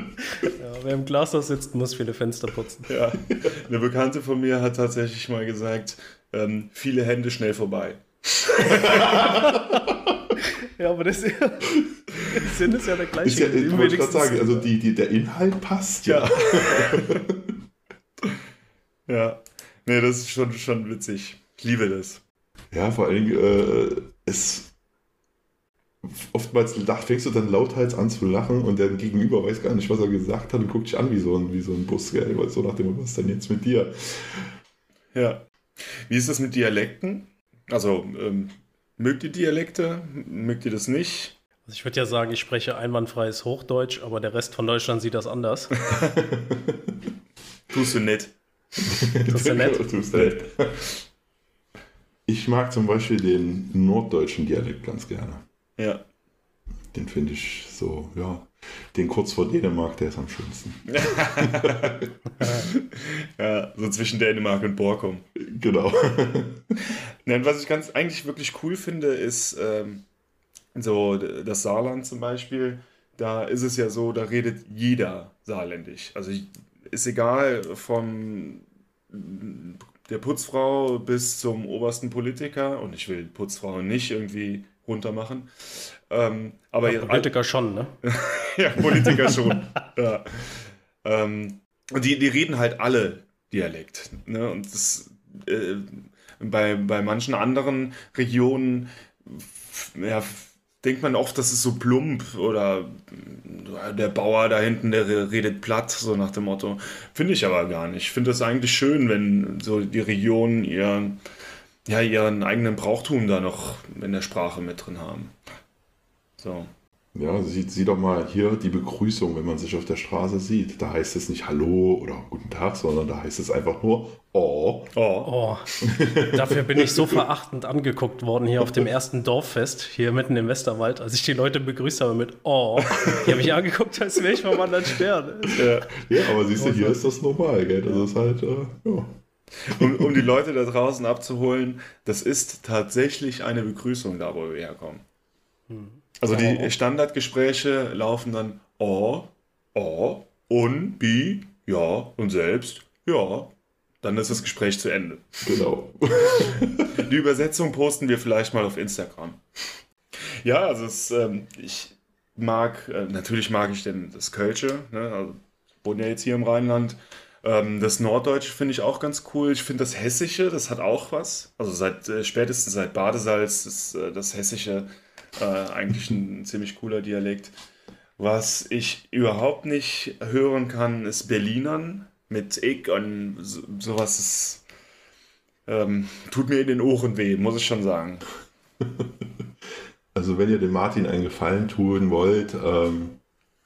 wer im Glashaus sitzt, muss viele Fenster putzen. Ja. Eine Bekannte von mir hat tatsächlich mal gesagt, ähm, viele Hände schnell vorbei. <laughs> ja, aber das ist ja, der Sinn ist ja der gleiche. Ist ja, ich wollte gerade sagen, also die, die, der Inhalt passt ja. Ja. <laughs> ja. Nee, das ist schon, schon witzig. Ich liebe das. Ja, vor allem, äh, es oftmals fängst du dann lauthals an zu lachen und der Gegenüber weiß gar nicht, was er gesagt hat und guckt dich an wie so ein, wie so ein Bus, gell? so nach dem, was ist denn jetzt mit dir? Ja. Wie ist das mit Dialekten? Also, ähm, mögt ihr Dialekte? Mögt ihr das nicht? Also ich würde ja sagen, ich spreche einwandfreies Hochdeutsch, aber der Rest von Deutschland sieht das anders. <laughs> Tust du nicht. <laughs> Tust du nicht? Tust du nicht. <laughs> Ich mag zum Beispiel den norddeutschen Dialekt ganz gerne. Ja. Den finde ich so, ja. Den kurz vor Dänemark, der ist am schönsten. <laughs> ja, so zwischen Dänemark und Borkum. Genau. <laughs> Nein, was ich ganz eigentlich wirklich cool finde, ist ähm, so das Saarland zum Beispiel. Da ist es ja so, da redet jeder saarländisch. Also ist egal vom der Putzfrau bis zum obersten Politiker und ich will Putzfrau nicht irgendwie runter machen. Ähm, aber ja, Politiker schon, ne? <laughs> ja, Politiker schon. <laughs> ja. Ähm, und die, die reden halt alle Dialekt. Ne? Und das, äh, bei, bei manchen anderen Regionen ja, denkt man oft, das ist so plump oder der Bauer da hinten, der redet platt, so nach dem Motto. Finde ich aber gar nicht. Ich finde es eigentlich schön, wenn so die Regionen ihren ja, ihren eigenen Brauchtum da noch in der Sprache mit drin haben. So. Ja, sieh, sieh doch mal hier die Begrüßung, wenn man sich auf der Straße sieht. Da heißt es nicht Hallo oder Guten Tag, sondern da heißt es einfach nur Oh. Oh. oh. <laughs> Dafür bin ich so verachtend angeguckt worden hier auf dem ersten Dorffest, hier mitten im Westerwald, als ich die Leute begrüßt habe mit Oh. Die habe ich angeguckt, als wäre ich vom anderen Stern. Ja, ja aber siehst du, hier ist das normal, gell? Das ist halt, äh, ja um, um die Leute da draußen abzuholen, das ist tatsächlich eine Begrüßung da, wo wir herkommen. Hm. Also die. Standardgespräche laufen dann oh, oh, und, bi, ja, und selbst, ja. Dann ist das Gespräch zu Ende. Genau. <laughs> Die Übersetzung posten wir vielleicht mal auf Instagram. Ja, also es, ähm, ich mag, äh, natürlich mag ich denn das Kölsche, ne? also, wohne ja jetzt hier im Rheinland. Ähm, das Norddeutsche finde ich auch ganz cool. Ich finde das Hessische, das hat auch was. Also seit äh, spätestens seit Badesalz ist äh, das Hessische äh, eigentlich ein ziemlich cooler Dialekt. Was ich überhaupt nicht hören kann, ist Berlinern mit Ich und so, sowas. Ist, ähm, tut mir in den Ohren weh, muss ich schon sagen. <laughs> Also wenn ihr dem Martin einen Gefallen tun wollt, ähm,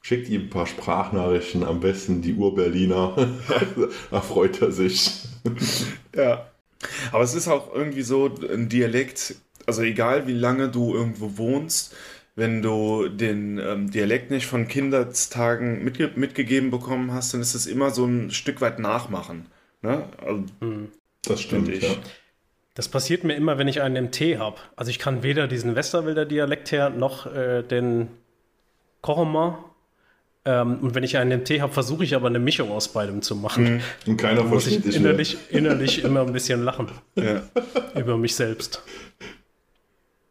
Schickt ihm ein paar Sprachnachrichten, am besten die Ur-Berliner. <laughs> da freut er sich. ja. Aber es ist auch irgendwie so ein Dialekt, also egal wie lange du irgendwo wohnst, wenn du den ähm, Dialekt nicht von Kindertagen mitge mitgegeben bekommen hast, dann ist es immer so ein Stück weit nachmachen. Ne? Also, hm. Das stimmt, ich. Ja. Das passiert mir immer, wenn ich einen im Tee habe. Also ich kann weder diesen Westerwälder Dialekt her noch äh, den Kochemer Ähm, und wenn ich einen im Tee habe, versuche ich aber eine Mischung aus beidem zu machen. Mhm. Und keiner muss ich innerlich, innerlich <laughs> immer ein bisschen lachen. Ja. Über mich selbst.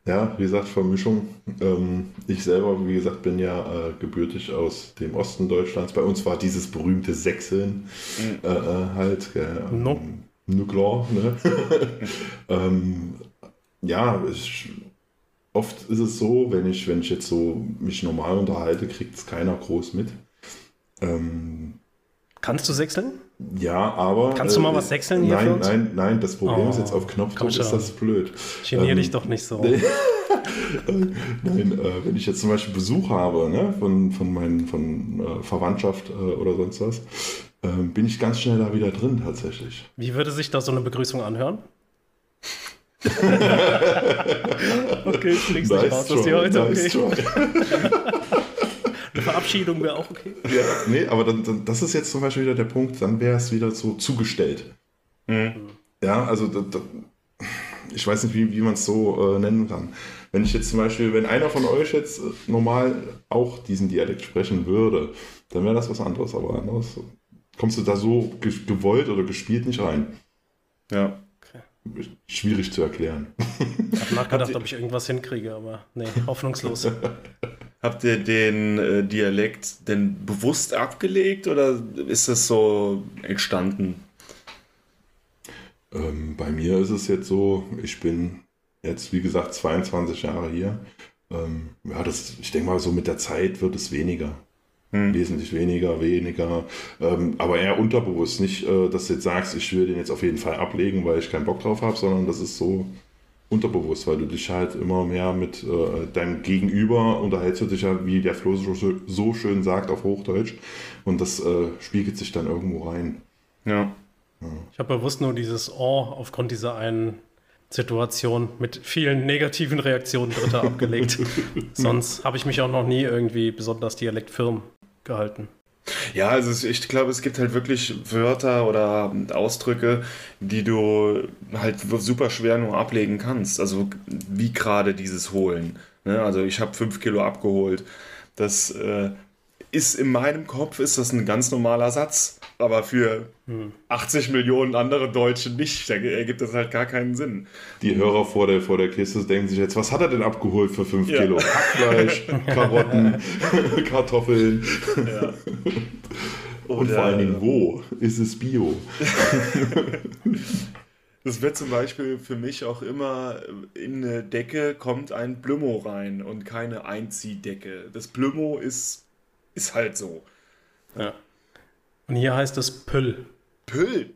Ja, wie gesagt, Vermischung. Ähm, ich selber, wie gesagt, bin ja äh, gebürtig aus dem Osten Deutschlands. Bei uns war dieses berühmte Sechseln mhm. äh, äh halt. Äh, no. Nuklear, ne? <laughs> ähm, ja, ich, oft ist es so, wenn ich, wenn ich jetzt so mich normal unterhalte, kriegt es keiner groß mit. Ähm, Kannst du sechseln? Ja, aber. Kannst du mal äh, was sechseln hier Nein, nein, nein. Das Problem oh, ist jetzt auf Knopfdruck ist das blöd. Genier ähm, dich doch nicht so. <laughs> nein, äh, wenn ich jetzt zum Beispiel Besuch habe ne, von, von, meinen, von äh, Verwandtschaft äh, oder sonst was, ähm, bin ich ganz schnell da wieder drin tatsächlich. Wie würde sich da so eine Begrüßung anhören? <laughs> okay, ich nice nicht raus, dass die heute nice okay. <laughs> Eine Verabschiedung wäre auch okay. Ja, nee, aber dann, dann, das ist jetzt zum Beispiel wieder der Punkt, dann wäre es wieder so zugestellt. Mhm. Ja, also da, da, ich weiß nicht, wie, wie man es so äh, nennen kann. Wenn ich jetzt zum Beispiel, wenn einer von euch jetzt äh, normal auch diesen Dialekt sprechen würde, dann wäre das was anderes, aber anders kommst du da so gewollt oder gespielt nicht rein. Ja. Schwierig zu erklären. Ich habe nachgedacht, ob ich irgendwas hinkriege, aber nee, hoffnungslos. <laughs> Habt ihr den äh, Dialekt denn bewusst abgelegt oder ist das so entstanden? Ähm, bei mir ist es jetzt so, ich bin jetzt, wie gesagt, 22 Jahre hier. Ähm, ja, das, ich denke mal, so mit der Zeit wird es weniger. Hm. Wesentlich weniger, weniger. Ähm, aber eher unterbewusst. Nicht, äh, dass du jetzt sagst, ich will den jetzt auf jeden Fall ablegen, weil ich keinen Bock drauf habe, sondern das ist so unterbewusst, weil du dich halt immer mehr mit äh, deinem Gegenüber unterhältst du dich ja, wie der Flo so, so schön sagt auf Hochdeutsch. Und das äh, spiegelt sich dann irgendwo rein. Ja. ja. Ich habe bewusst nur dieses Oh aufgrund dieser einen Situation mit vielen negativen Reaktionen Dritter abgelegt. <laughs> Sonst habe ich mich auch noch nie irgendwie besonders dialektfirm gehalten. Ja, also ich glaube, es gibt halt wirklich Wörter oder Ausdrücke, die du halt super schwer nur ablegen kannst. Also wie gerade dieses Holen. Ne? Also ich habe fünf Kilo abgeholt. Das äh, ist in meinem Kopf ist das ein ganz normaler Satz, aber für hm. 80 Millionen andere Deutsche nicht. Da ergibt das halt gar keinen Sinn. Die Hörer vor der, vor der Kiste denken sich jetzt, was hat er denn abgeholt für 5 ja. Kilo? Hackfleisch, <laughs> Karotten, <laughs> Kartoffeln. Ja. Und vor allen Dingen, wo ist es Bio? <laughs> Das wird zum Beispiel für mich auch immer in eine Decke kommt ein Blümo rein und keine Einziehdecke. Das Blümo ist ist halt so. Ja. Und hier heißt es Püll. Püll?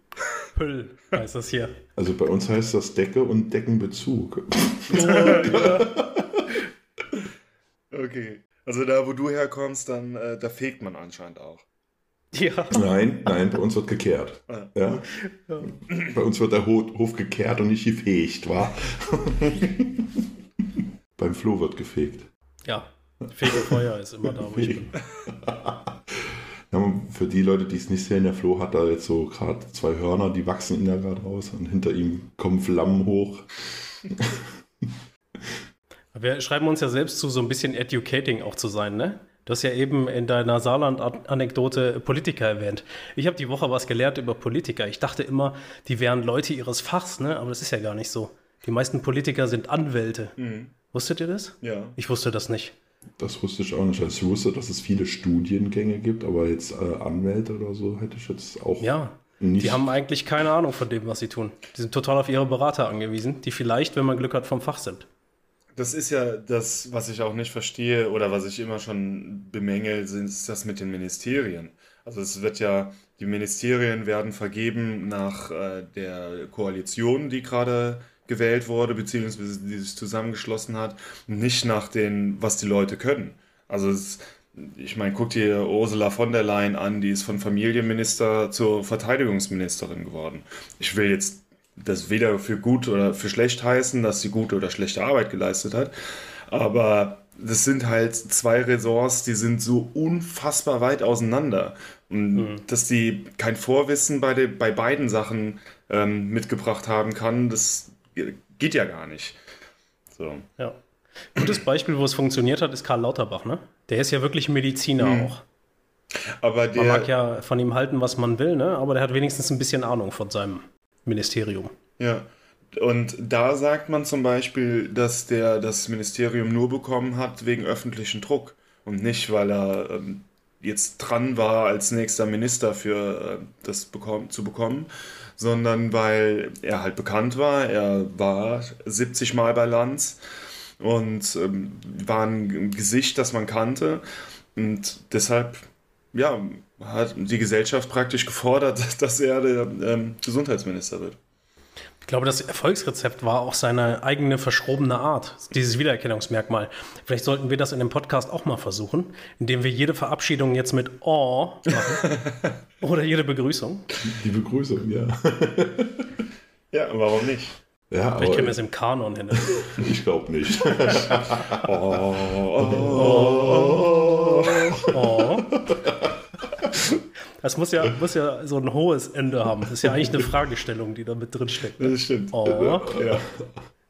Püll heißt das hier. Also bei uns heißt das Decke und Deckenbezug. <laughs> okay. Also da, wo du herkommst, dann äh, da fegt man anscheinend auch. Ja. Nein, nein, bei uns wird gekehrt. Ah. Ja? ja. Bei uns wird der Hof gekehrt und nicht gefegt, wa? <laughs> Beim Flo wird gefegt. Ja, Fegefeuer ist immer da, wo ich bin. Ja, für die Leute, die es nicht sehen, der Flo hat da jetzt so gerade zwei Hörner, die wachsen ihn da gerade raus und hinter ihm kommen Flammen hoch. <laughs> Wir schreiben uns ja selbst zu, so ein bisschen educating auch zu sein, ne? Du hast ja eben in deiner Saarland-Anekdote Politiker erwähnt. Ich habe die Woche was gelernt über Politiker. Ich dachte immer, die wären Leute ihres Fachs, ne? aber das ist ja gar nicht so. Die meisten Politiker sind Anwälte. Mhm. Wusstet ihr das? Ja. Ich wusste das nicht. Das wusste ich auch nicht. Also ich wusste, dass es viele Studiengänge gibt, aber jetzt äh, Anwälte oder so hätte ich jetzt auch ja. nicht. Die haben eigentlich keine Ahnung von dem, was sie tun. Die sind total auf ihre Berater angewiesen, die vielleicht, wenn man Glück hat, vom Fach sind. Das ist ja das, was ich auch nicht verstehe oder was ich immer schon bemängel, ist das mit den Ministerien. Also es wird ja, die Ministerien werden vergeben nach äh, der Koalition, die gerade gewählt wurde, beziehungsweise die sich zusammengeschlossen hat, nicht nach den, was die Leute können. Also es, ich meine, guck dir Ursula von der Leyen an, die ist von Familienminister zur Verteidigungsministerin geworden. Ich will jetzt das weder für gut oder für schlecht heißen, dass sie gute oder schlechte Arbeit geleistet hat, aber das sind halt zwei Ressorts, die sind so unfassbar weit auseinander. Und mhm. dass die kein Vorwissen bei, de, bei beiden Sachen ähm, mitgebracht haben kann, das geht ja gar nicht. So. Ja. Gutes Beispiel, wo es funktioniert hat, ist Karl Lauterbach, ne? Der ist ja wirklich Mediziner mhm. auch. Aber der, man mag ja von ihm halten, was man will, ne? aber der hat wenigstens ein bisschen Ahnung von seinem Ministerium. Ja, und da sagt man zum Beispiel, dass der das Ministerium nur bekommen hat wegen öffentlichen Druck und nicht, weil er ähm, jetzt dran war, als nächster Minister für äh, das bekommen, zu bekommen, sondern weil er halt bekannt war. Er war 70 Mal bei Lanz und ähm, war ein Gesicht, das man kannte. Und deshalb, ja, hat die Gesellschaft praktisch gefordert, <laughs> dass er der ähm, Gesundheitsminister wird. Ich glaube, das Erfolgsrezept war auch seine eigene verschrobene Art, dieses Wiedererkennungsmerkmal. Vielleicht sollten wir das in dem Podcast auch mal versuchen, indem wir jede Verabschiedung jetzt mit Oh machen. <laughs> Oder jede Begrüßung. Die Begrüßung, ja. <laughs> ja, warum nicht? Ja, Vielleicht können wir es im Kanon hin. <laughs> Ich glaube nicht. oh, oh, oh, oh. Das muss ja, muss ja so ein hohes Ende haben. Das ist ja eigentlich eine Fragestellung, die da mit drin steckt. Ne? Das stimmt. Oh. Ja.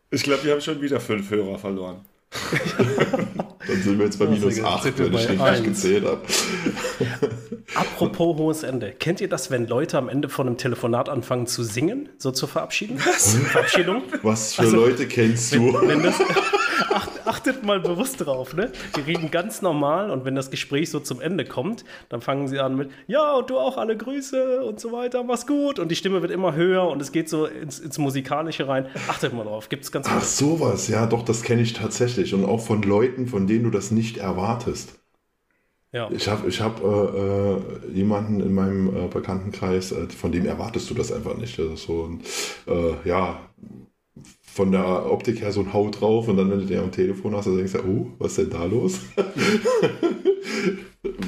Ich glaube, wir haben schon wieder fünf Hörer verloren. <laughs> Dann sind wir jetzt bei minus 8, wenn ich nicht gezählt habe. Apropos hohes Ende. Kennt ihr das, wenn Leute am Ende von einem Telefonat anfangen zu singen, so zur Verabschiedung? Was? Verabschiedung? Was für also, Leute kennst du? Wenn, <laughs> wenn das, achtet mal bewusst drauf, ne? Die reden ganz normal und wenn das Gespräch so zum Ende kommt, dann fangen sie an mit, ja, und du auch alle Grüße und so weiter, mach's gut. Und die Stimme wird immer höher und es geht so ins, ins Musikalische rein. Achtet mal drauf, gibt's ganz Ach, sowas, ja, doch, das kenne ich tatsächlich. Und auch von Leuten, von denen du das nicht erwartest. Ja. Ich habe ich hab, äh, äh, jemanden in meinem äh, Bekanntenkreis, äh, von dem erwartest du das einfach nicht. Das ist so ein, äh, ja, von der Optik her so ein Haut drauf und dann, wenn du den am Telefon hast, dann denkst du, oh, was ist denn da los? <laughs>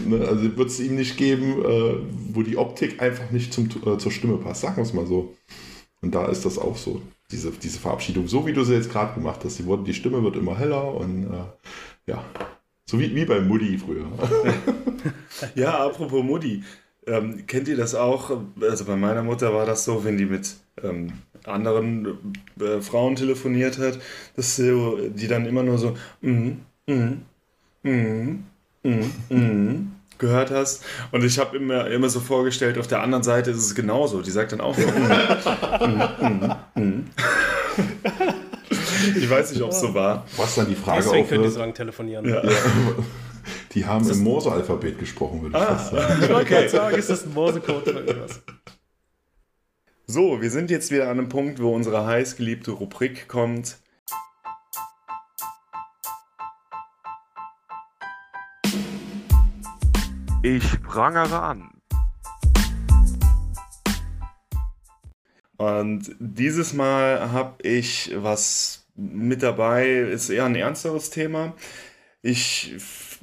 ne, also wird es ihm nicht geben, äh, wo die Optik einfach nicht zum, zur Stimme passt, sagen wir es mal so. Und da ist das auch so, diese, diese Verabschiedung, so wie du sie jetzt gerade gemacht hast. Die, die Stimme wird immer heller und ja, so wie, wie bei Mutti früher. <laughs> ja, apropos Mutti, ähm, kennt ihr das auch? Also bei meiner Mutter war das so, wenn die mit ähm, anderen äh, Frauen telefoniert hat, dass sie, die dann immer nur so mm, mm, mm, mm, mm, gehört hast. Und ich habe immer, immer so vorgestellt, auf der anderen Seite ist es genauso. Die sagt dann auch so, mm, mm, mm, Ich weiß nicht, ob es so war. Was dann die Frage Deswegen könnt ihr so lange telefonieren. Ja. Die haben im Morse-Alphabet gesprochen, würde ich ah, fast sagen. <laughs> Ich wollte gerade sagen, ist das ein Morse-Code oder irgendwas? So, wir sind jetzt wieder an einem Punkt, wo unsere heißgeliebte Rubrik kommt. Ich prangere an. Und dieses Mal habe ich was mit dabei, ist eher ein ernsteres Thema. Ich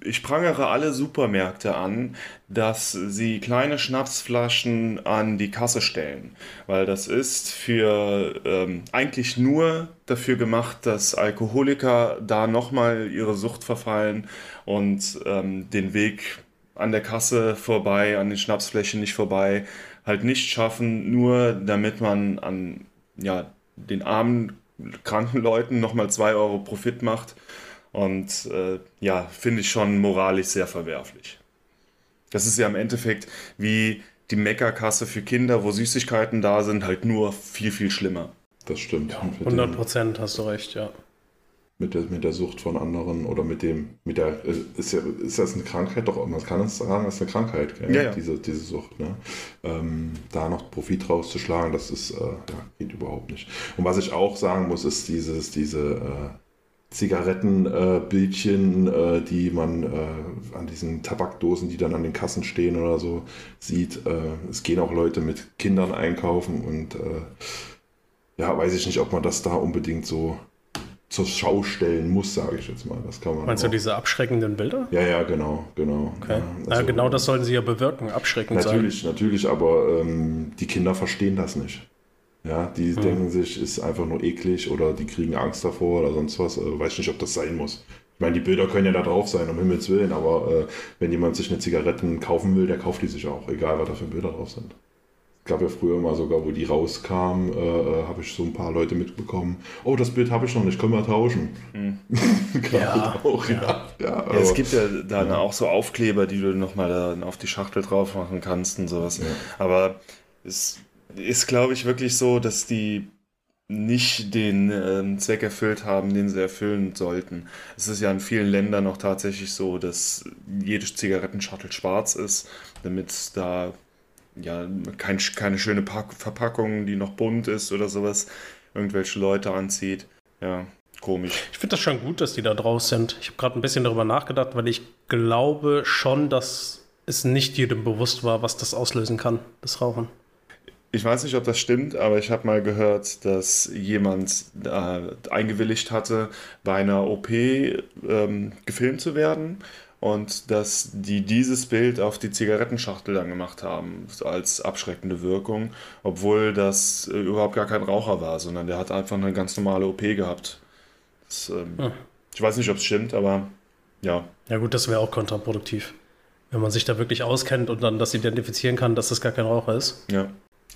ich prangere alle Supermärkte an, dass sie kleine Schnapsflaschen an die Kasse stellen, weil das ist für ähm, eigentlich nur dafür gemacht, dass Alkoholiker da nochmal ihre Sucht verfallen und ähm, den Weg an der Kasse vorbei, an den Schnapsflächen nicht vorbei, halt nicht schaffen, nur damit man an ja, den armen, kranken Leuten nochmal zwei Euro Profit macht und äh, ja, finde ich schon moralisch sehr verwerflich. Das ist ja im Endeffekt wie die Meckerkasse für Kinder, wo Süßigkeiten da sind, halt nur viel, viel schlimmer. Das stimmt. Ja, 100 Prozent hast du recht, ja. Mit der, mit der Sucht von anderen oder mit dem, mit der, ist, ja, ist das eine Krankheit? Doch, man kann es sagen, das ist eine Krankheit, ja, ja. Diese, diese Sucht. Ne? Ähm, da noch Profit rauszuschlagen, das ist, äh, ja, geht überhaupt nicht. Und was ich auch sagen muss, ist dieses, diese, äh, Zigarettenbildchen, äh, äh, die man äh, an diesen Tabakdosen, die dann an den Kassen stehen oder so, sieht. Äh, es gehen auch Leute mit Kindern einkaufen und äh, ja, weiß ich nicht, ob man das da unbedingt so zur Schau stellen muss, sage ich jetzt mal. Das kann man Meinst auch. du diese abschreckenden Bilder? Ja, ja, genau, genau. Okay. Ja, also, ja, genau das sollen sie ja bewirken, abschreckend natürlich, sein. Natürlich, natürlich, aber ähm, die Kinder verstehen das nicht. Ja, die mhm. denken sich, ist einfach nur eklig oder die kriegen Angst davor oder sonst was. Äh, weiß nicht, ob das sein muss. Ich meine, die Bilder können ja da drauf sein, um Himmels Willen, aber äh, wenn jemand sich eine Zigaretten kaufen will, der kauft die sich auch, egal was da für Bilder drauf sind. Gab ja früher mal sogar, wo die rauskam, äh, äh habe ich so ein paar Leute mitbekommen. Oh, das Bild habe ich noch nicht, können wir tauschen. Hm. <laughs> ja, auch, ja. Ja. ja, ja es gibt ja dann auch so Aufkleber, die du nochmal auf die Schachtel drauf machen kannst und sowas. Aber es ist, glaube ich, wirklich so, dass die nicht den äh, Zweck erfüllt haben, den sie erfüllen sollten. Es ist ja in vielen Ländern noch tatsächlich so, dass jede Zigarettenschachtel schwarz ist, damit da ja kein, keine schöne Pack Verpackung, die noch bunt ist oder sowas, irgendwelche Leute anzieht. Ja, komisch. Ich finde das schon gut, dass die da draus sind. Ich habe gerade ein bisschen darüber nachgedacht, weil ich glaube schon, dass es nicht jedem bewusst war, was das auslösen kann, das Rauchen ich weiß nicht, ob das stimmt, aber ich habe mal gehört, dass jemand äh, eingewilligt hatte, bei einer OP ähm, gefilmt zu werden und dass die dieses Bild auf die Zigarettenschachtel dann gemacht haben, als abschreckende Wirkung, obwohl das äh, überhaupt gar kein Raucher war, sondern der hat einfach eine ganz normale OP gehabt. Das, ähm, hm. Ich weiß nicht, ob es stimmt, aber ja. Ja gut, das wäre auch kontraproduktiv. Wenn man sich da wirklich auskennt und dann das identifizieren kann, dass das gar kein Raucher ist. Ja.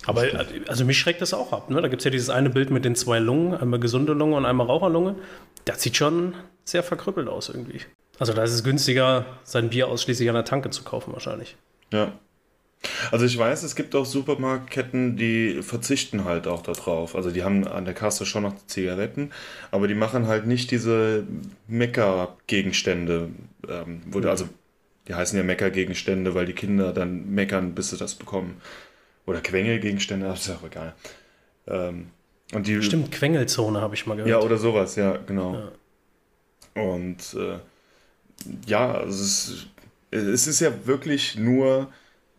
Aber also mich schreckt das auch ab. Ne? Da gibt es ja dieses eine Bild mit den zwei Lungen, einmal gesunde Lunge und einmal Raucherlunge. Das sieht schon sehr verkrüppelt aus irgendwie. Also da ist es günstiger, sein Bier ausschließlich an der Tanke zu kaufen wahrscheinlich. Ja. Also ich weiß, es gibt auch Supermarktketten, die verzichten halt auch darauf. Also die haben an der Kasse schon noch Zigaretten, aber die machen halt nicht diese Mecker-Gegenstände. Ähm, mhm. Also die heißen ja Mecker-Gegenstände, weil die Kinder dann meckern, bis sie das bekommen. Oder Quengelgegenstände, das ist auch egal. Ähm, und die, Stimmt, Quengelzone habe ich mal gehört. Ja, oder sowas, ja, genau. Ja. Und äh, ja, also es, ist, es ist ja wirklich nur,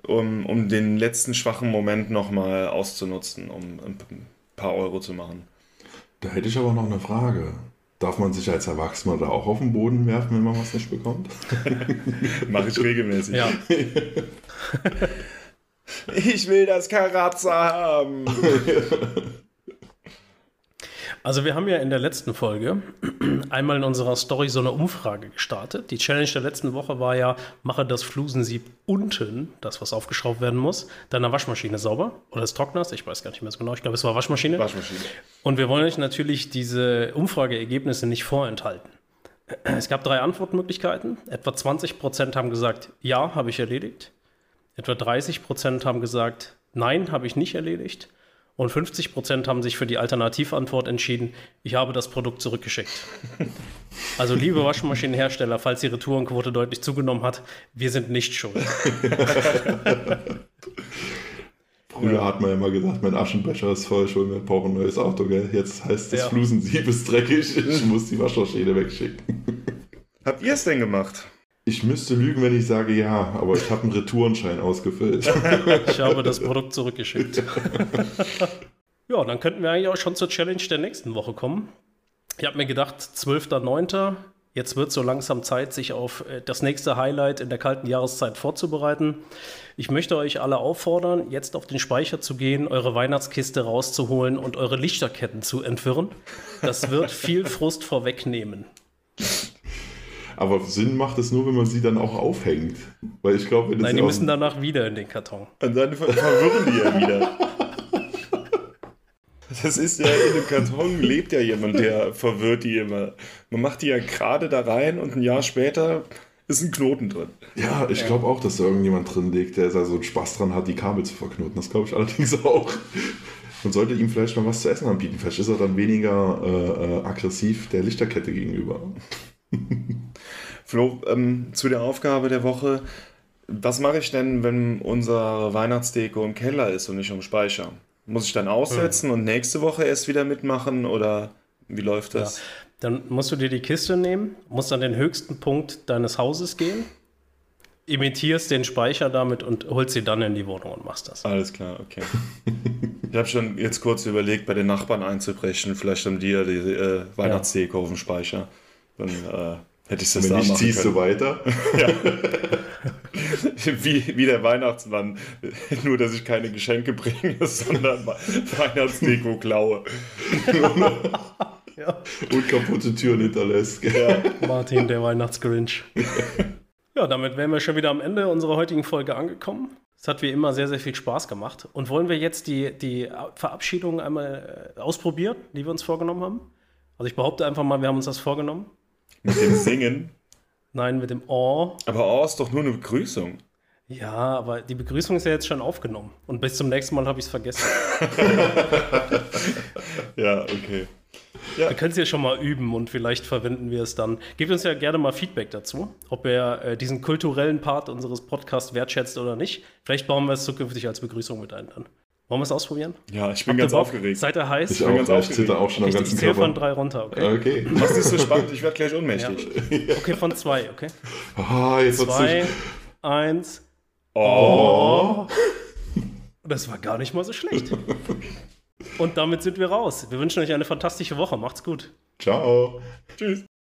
um, um den letzten schwachen Moment nochmal auszunutzen, um ein paar Euro zu machen. Da hätte ich aber noch eine Frage. Darf man sich als Erwachsener da auch auf den Boden werfen, wenn man was nicht bekommt? <laughs> Mache ich regelmäßig. Ja. <laughs> Ich will das Karatza haben. <laughs> Also wir haben ja in der letzten Folge einmal in unserer Story so eine Umfrage gestartet. Die Challenge der letzten Woche war ja, mache das Flusensieb unten, das was aufgeschraubt werden muss, deiner Waschmaschine sauber oder des Trockners, ich weiß gar nicht mehr so genau, ich glaube es war Waschmaschine. Waschmaschine. Und wir wollen euch natürlich diese Umfrageergebnisse nicht vorenthalten. Es gab drei Antwortmöglichkeiten. Etwa 20 Prozent haben gesagt, ja, habe ich erledigt. Etwa 30 Prozent haben gesagt, nein, habe ich nicht erledigt. Und 50 Prozent haben sich für die Alternativantwort entschieden, ich habe das Produkt zurückgeschickt. <laughs> Also liebe Waschmaschinenhersteller, falls die Retourenquote deutlich zugenommen hat, wir sind nicht schuld. <laughs> Früher hat man immer gesagt, mein Aschenbecher ist voll, schon wir brauchen ein neues Auto, gell? Jetzt heißt das ja. Flusensieb ist dreckig, ich muss die Waschmaschine wegschicken. Habt ihr es denn gemacht? Ich müsste lügen, wenn ich sage ja, aber ich habe einen Retourenschein ausgefüllt. <laughs> ich habe das Produkt zurückgeschickt. <laughs> ja, dann könnten wir eigentlich auch schon zur Challenge der nächsten Woche kommen. Ich habe mir gedacht, 12.09. Jetzt wird so langsam Zeit, sich auf äh, das nächste Highlight in der kalten Jahreszeit vorzubereiten. Ich möchte euch alle auffordern, jetzt auf den Speicher zu gehen, eure Weihnachtskiste rauszuholen und eure Lichterketten zu entwirren. Das wird <laughs> viel Frust vorwegnehmen. Aber Sinn macht es nur, wenn man sie dann auch aufhängt. Weil ich glaube, Nein, die müssen danach wieder in den Karton. Und dann verwirren die ja wieder. Das ist ja in dem Karton lebt ja jemand, der verwirrt die immer. Man macht die ja gerade da rein und ein Jahr später ist ein Knoten drin. Ja, ich glaube auch, dass da irgendjemand drin liegt, der da so einen Spaß dran hat, die Kabel zu verknoten. Das glaube ich allerdings auch. Man sollte ihm vielleicht mal was zu essen anbieten. Vielleicht ist er dann weniger äh, äh aggressiv der Lichterkette gegenüber. <laughs> Flo, ähm, zu der Aufgabe der Woche. Was mache ich denn, wenn unsere Weihnachtsdeko im Keller ist und nicht im Speicher? Muss ich dann aussetzen ja. und nächste Woche erst wieder mitmachen oder wie läuft das? Ja. Dann musst du dir die Kiste nehmen, musst an den höchsten Punkt deines Hauses gehen, imitierst den Speicher damit und holst sie dann in die Wohnung und machst das. Alles klar, okay. <laughs> ich habe schon jetzt kurz überlegt, bei den Nachbarn einzubrechen. Vielleicht haben die ja die äh, Weihnachtsdeko ja. auf dem Speicher. Dann äh, hätte ich das Wenn nicht, ziehst können. du weiter. <laughs> ja. <laughs> wie, wie der Weihnachtsmann. <laughs> Nur, dass ich keine Geschenke bringe, sondern Weihnachtsdeko klaue. ja. Und kaputte Türen hinterlässt. Ja. Martin, der Weihnachtsgrinch. ja, damit wären wir schon wieder am Ende unserer heutigen Folge angekommen. Es hat wie immer sehr, sehr viel Spaß gemacht. Und wollen wir jetzt die, die Verabschiedung einmal äh, ausprobieren, die wir uns vorgenommen haben? Also ich behaupte einfach mal, wir haben uns das vorgenommen. Mit dem Singen? Nein, mit dem Oh. Aber Oh ist doch nur eine Begrüßung. Ja, aber die Begrüßung ist ja jetzt schon aufgenommen. Und bis zum nächsten Mal habe ich es vergessen. <laughs> ja, okay. Ja. Wir können es ja schon mal üben und vielleicht verwenden wir es dann. Gebt uns ja gerne mal Feedback dazu, ob ihr äh, diesen kulturellen Part unseres Podcasts wertschätzt oder nicht. Vielleicht bauen wir es zukünftig als Begrüßung mit ein dann. Wollen wir es ausprobieren? Ja, ich bin Habt ganz aufgeregt. Seid ihr heiß? Ich, ich bin ganz aufgeregt. zitter auch schon am ganzen Ich zähle von drei runter, okay? Okay. <laughs> Mach's nicht so spannend, ich werde gleich ohnmächtig. Ja. Okay, von zwei, okay? Oh, jetzt zwei, eins. Oh. oh. Das war gar nicht mal so schlecht. Und damit sind wir raus. Wir wünschen euch eine fantastische Woche. Macht's gut. Ciao. Tschüss.